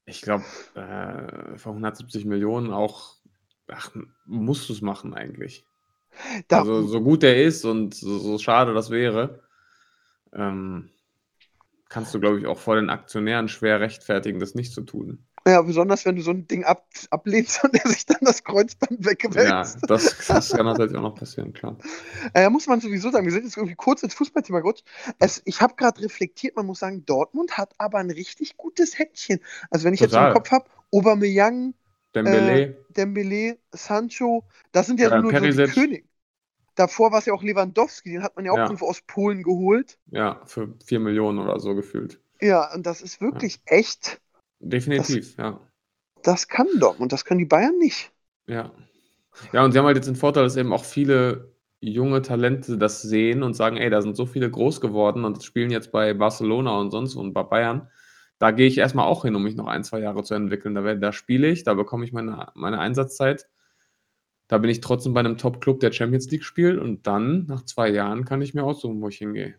ich glaube, äh, für 170 Millionen auch, ach, musst du es machen eigentlich. Also so gut der ist und so, so schade das wäre, ähm, kannst du, glaube ich, auch vor den Aktionären schwer rechtfertigen, das nicht zu tun. ja, besonders wenn du so ein Ding ab, ablehnst und der sich dann das Kreuzband Ja, weggewälzt. das, das kann natürlich auch noch passieren, klar. Äh, muss man sowieso sagen, wir sind jetzt irgendwie kurz ins Fußballthema gerutscht. Es, ich habe gerade reflektiert, man muss sagen, Dortmund hat aber ein richtig gutes Händchen. Also wenn ich jetzt Total. im Kopf habe, Aubameyang, Dembele, Dembele, Sancho, das sind ja Ja, nur so die. König. Davor war es ja auch Lewandowski, den hat man ja auch Ja. irgendwo aus Polen geholt. ja, für 4 Millionen oder so gefühlt. Ja, und das ist wirklich echt, Definitiv, ja. das kann Dortmund, das können die Bayern nicht. Ja. Ja, und sie haben halt jetzt den Vorteil, dass eben auch viele junge Talente das sehen und sagen, ey, da sind so viele groß geworden und spielen jetzt bei Barcelona und sonst und bei Bayern. Da gehe ich erstmal auch hin, um mich noch ein, zwei Jahre zu entwickeln. Da, da spiele ich, da bekomme ich meine, meine Einsatzzeit. Da bin ich trotzdem bei einem Top-Club, der Champions League spielt und dann, nach zwei Jahren, kann ich mir aussuchen, wo ich hingehe.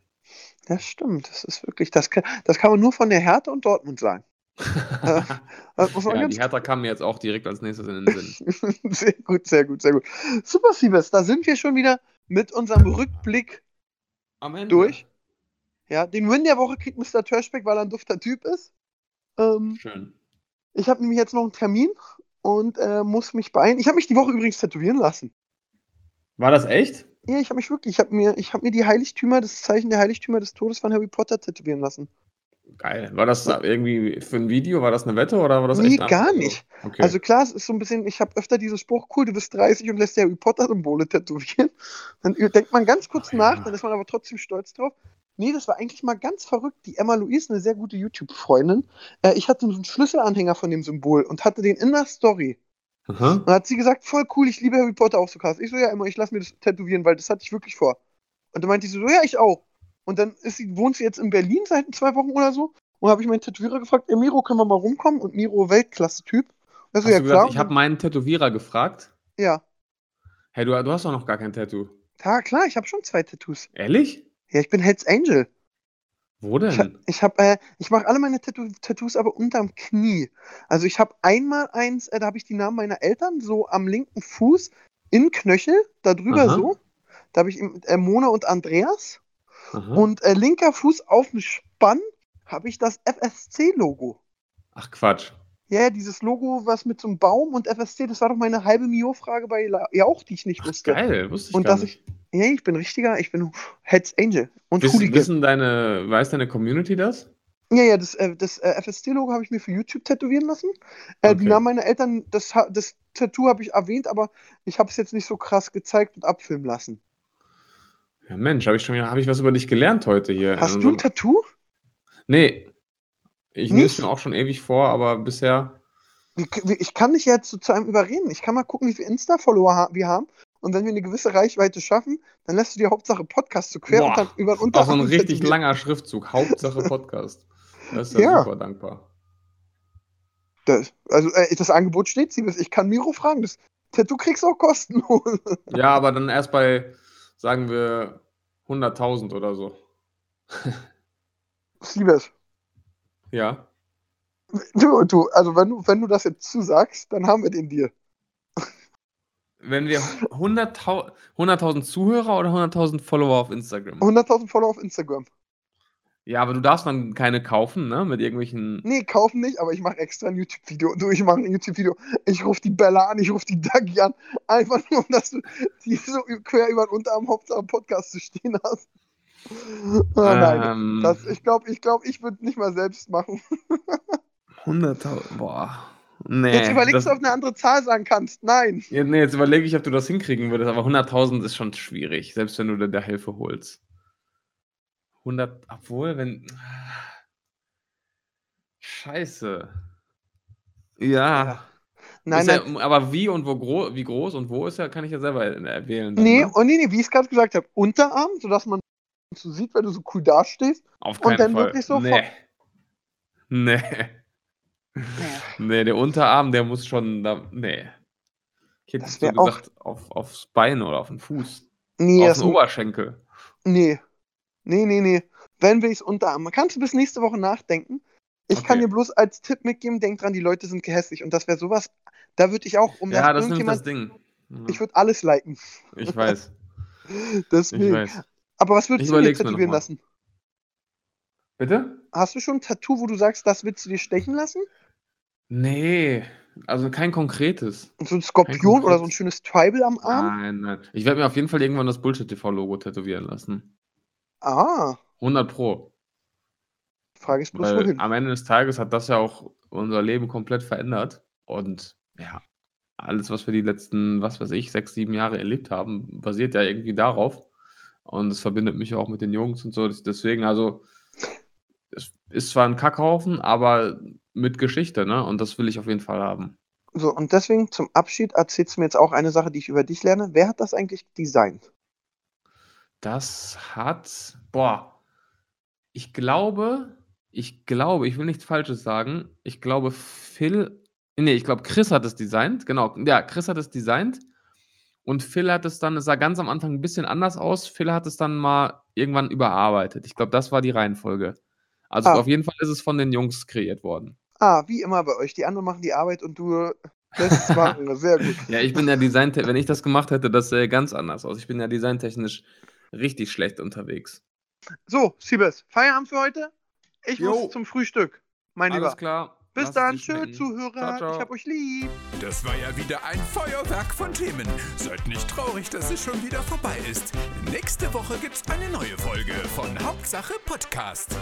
Das stimmt, das ist wirklich, das kann, das kann man nur von der Hertha und Dortmund sagen. (laughs) Äh, ja, die Hertha kam mir jetzt auch direkt als nächstes in den Sinn. (laughs) Sehr gut, sehr gut, sehr gut. Super, Siebes, da sind wir schon wieder mit unserem Rückblick Am Ende. durch. Ja, den Win der Woche kriegt Mr. Trashback, weil er ein dufter Typ ist. Ähm, Schön. ich habe nämlich jetzt noch einen Termin und äh, muss mich beeilen. Ich habe mich die Woche übrigens tätowieren lassen. War das echt? Ja, ich habe mich wirklich, ich habe mir, ich habe mir die Heiligtümer, das Zeichen der Heiligtümer des Todes von Harry Potter tätowieren lassen. Geil. War das irgendwie für ein Video? War das eine Wette oder war das Nee, echt einfach gar nicht. Okay. Also klar, es ist so ein bisschen, ich habe öfter diesen Spruch, cool, du bist 30 und lässt dir Harry Potter-Symbole tätowieren. Dann denkt man ganz kurz Ach ja. nach, dann ist man aber trotzdem stolz drauf. Nee, das war eigentlich mal ganz verrückt. Die Emma Louise, eine sehr gute YouTube-Freundin, äh, ich hatte so einen Schlüsselanhänger von dem Symbol und hatte den in der Story. Aha. Und dann hat sie gesagt, voll cool, ich liebe Harry Potter auch so krass. Ich so, ja, Emma, ich lass mir das tätowieren, weil das hatte ich wirklich vor. Und dann meinte sie so, ja, ich auch. Und dann sie, wohnt sie jetzt in Berlin seit zwei Wochen oder so. Und habe ich meinen Tätowierer gefragt, ey Miro, können wir mal rumkommen? Und Miro, Weltklasse-Typ. Also, ja, klar. ich habe meinen Tätowierer gefragt. ja. Hey, du, du hast doch noch gar kein Tattoo. ja, klar, ich habe schon zwei Tattoos. Ehrlich? Ja, ich bin Hells Angel. Wo Ich, denn? ich habe, äh, ich mache alle meine Tattoo Tattoos aber unterm Knie. Also ich habe einmal eins, äh, da habe ich die Namen meiner Eltern so am linken Fuß in Knöchel, da drüber Aha. so. Da habe ich äh, Mona und Andreas. Aha. Und äh, linker Fuß auf dem Spann habe ich das FSC-Logo. Ach Quatsch. Ja, ja, dieses Logo, was mit so einem Baum und FSC, das war doch meine halbe Mio-Frage bei La ja auch, die ich nicht Ach, wusste. geil, wusste ich Und gar dass nicht. ich, ja, ich bin richtiger, ich bin Heads Angel und Wissen, Hooligan. wissen deine, weiß deine Community das? Ja, ja, das, äh, das äh, FSC-Logo habe ich mir für YouTube tätowieren lassen. Äh, Die Okay. Namen meiner Eltern, das, das Tattoo habe ich erwähnt, aber ich habe es jetzt nicht so krass gezeigt und abfilmen lassen. Ja, Mensch, habe ich schon habe ich was über dich gelernt heute hier. Hast du ein Tattoo? Nee. Ich nehme es mir auch schon ewig vor, aber bisher. Ich kann dich jetzt zu einem überreden. Ich kann mal gucken, wie viele Insta-Follower wir haben. Und wenn wir eine gewisse Reichweite schaffen, dann lässt du dir Hauptsache Podcast zu quer Boah, und dann über den Auch so ein richtig tätowieren. langer Schriftzug. Hauptsache (laughs) Podcast. Das ist ja, Ja. super dankbar. Das, also äh, das Angebot steht, Siebes. Ich kann Miro fragen. Das Tattoo kriegst du auch kostenlos. (laughs) Ja, aber dann erst bei, sagen wir, 100.000 oder so. (laughs) Siebes. Ja. Du, du, also wenn du, wenn du das jetzt zusagst, dann haben wir den Deal. Wenn wir 100.000 100.000 Zuhörer oder 100.000 Follower auf Instagram? 100.000 Follower auf Instagram. Ja, aber du darfst dann keine kaufen, ne? Mit irgendwelchen. Nee, kaufen nicht, aber ich mache extra ein YouTube-Video. Du, ich mache ein YouTube-Video. Ich rufe die Bella an, ich rufe die Dagi an. Einfach nur, um dass du die so quer über den Unterarm Hauptsache Podcast zu stehen hast. Ah, (laughs) nein. ähm, Das, ich glaube, ich, glaub, ich würde nicht mal selbst machen. (laughs) 100.000. Boah. Nee. Jetzt überlegst du, ob du eine andere Zahl sagen kannst. Nein. Ja, nee, jetzt überlege ich, ob du das hinkriegen würdest, aber 100.000 ist schon schwierig, selbst wenn du dir da Hilfe holst. 100, obwohl, wenn. Scheiße. Ja. Nein, ist nein. Ja, aber wie und wo groß, wie groß und wo ist ja, kann ich ja selber äh, wählen. dann, Nee, ne? und nee, nee, wie ich es gerade gesagt habe, Unterarm, sodass man so sieht, wenn du so cool dastehst. Auf und keinen dann Fall. wirklich so Nee. Nee. Nee, der Unterarm, der muss schon da. Nee. Ich hätte Das so gesagt, auf, aufs Bein oder auf den Fuß. Nee, auf den Oberschenkel. nee. Nee, nee, nee. Wenn will ich es Unterarm. Kannst du bis nächste Woche nachdenken? Ich kann Okay. dir bloß als Tipp mitgeben, denk dran, die Leute sind gehässig. Und das wäre sowas, da würde ich auch, um Ja, das das ist das Ding. Ja, ich würde alles liken. ich weiß. (laughs) Ich Deswegen. weiß. Aber was würdest Ich du dir tätowieren lassen? Bitte? Hast du schon ein Tattoo, wo du sagst, das willst du dir stechen lassen? Nee, also kein konkretes. So ein Skorpion oder so ein schönes Tribal am Arm? Nein, nein. Ich werde mir auf jeden Fall irgendwann das Bullshit-TV-Logo tätowieren lassen. Ah, 100 Pro. Frage ist bloß Weil wohin. am Ende des Tages hat das ja auch unser Leben komplett verändert. Und ja, alles, was wir die letzten, was weiß ich, sechs, sieben Jahre erlebt haben, basiert ja irgendwie darauf. Und es verbindet mich auch mit den Jungs und so. Deswegen, also, es ist zwar ein Kackhaufen, aber mit Geschichte, ne? Und das will ich auf jeden Fall haben. So, und deswegen zum Abschied erzählst du mir jetzt auch eine Sache, die ich über dich lerne. Wer hat das eigentlich designt? Das hat, boah, ich glaube, ich glaube, ich will nichts Falsches sagen. Ich glaube, Phil, nee, ich glaube, Chris hat es designt. Genau, ja, Chris hat es designt. Und Phil hat es dann, es sah ganz am Anfang ein bisschen anders aus. Phil hat es dann mal irgendwann überarbeitet. Ich glaube, das war die Reihenfolge. Also Ah. auf jeden Fall ist es von den Jungs kreiert worden. Ah, wie immer bei euch. Die anderen machen die Arbeit und du lässt es machen. Sehr gut. Ja, ich bin ja Design, wenn ich das gemacht hätte, das sähe ganz anders aus. Ich bin ja designtechnisch richtig schlecht unterwegs. So, Siebes, Feierabend für heute. Ich Jo. muss zum Frühstück, mein Alles Lieber. klar. Bis Lass dann, schmecken. Zuhörer. Ciao, ciao. Ich hab euch lieb. Das war ja wieder ein Feuerwerk von Themen. Seid nicht traurig, dass es schon wieder vorbei ist. Nächste Woche gibt's eine neue Folge von Hauptsache Podcast.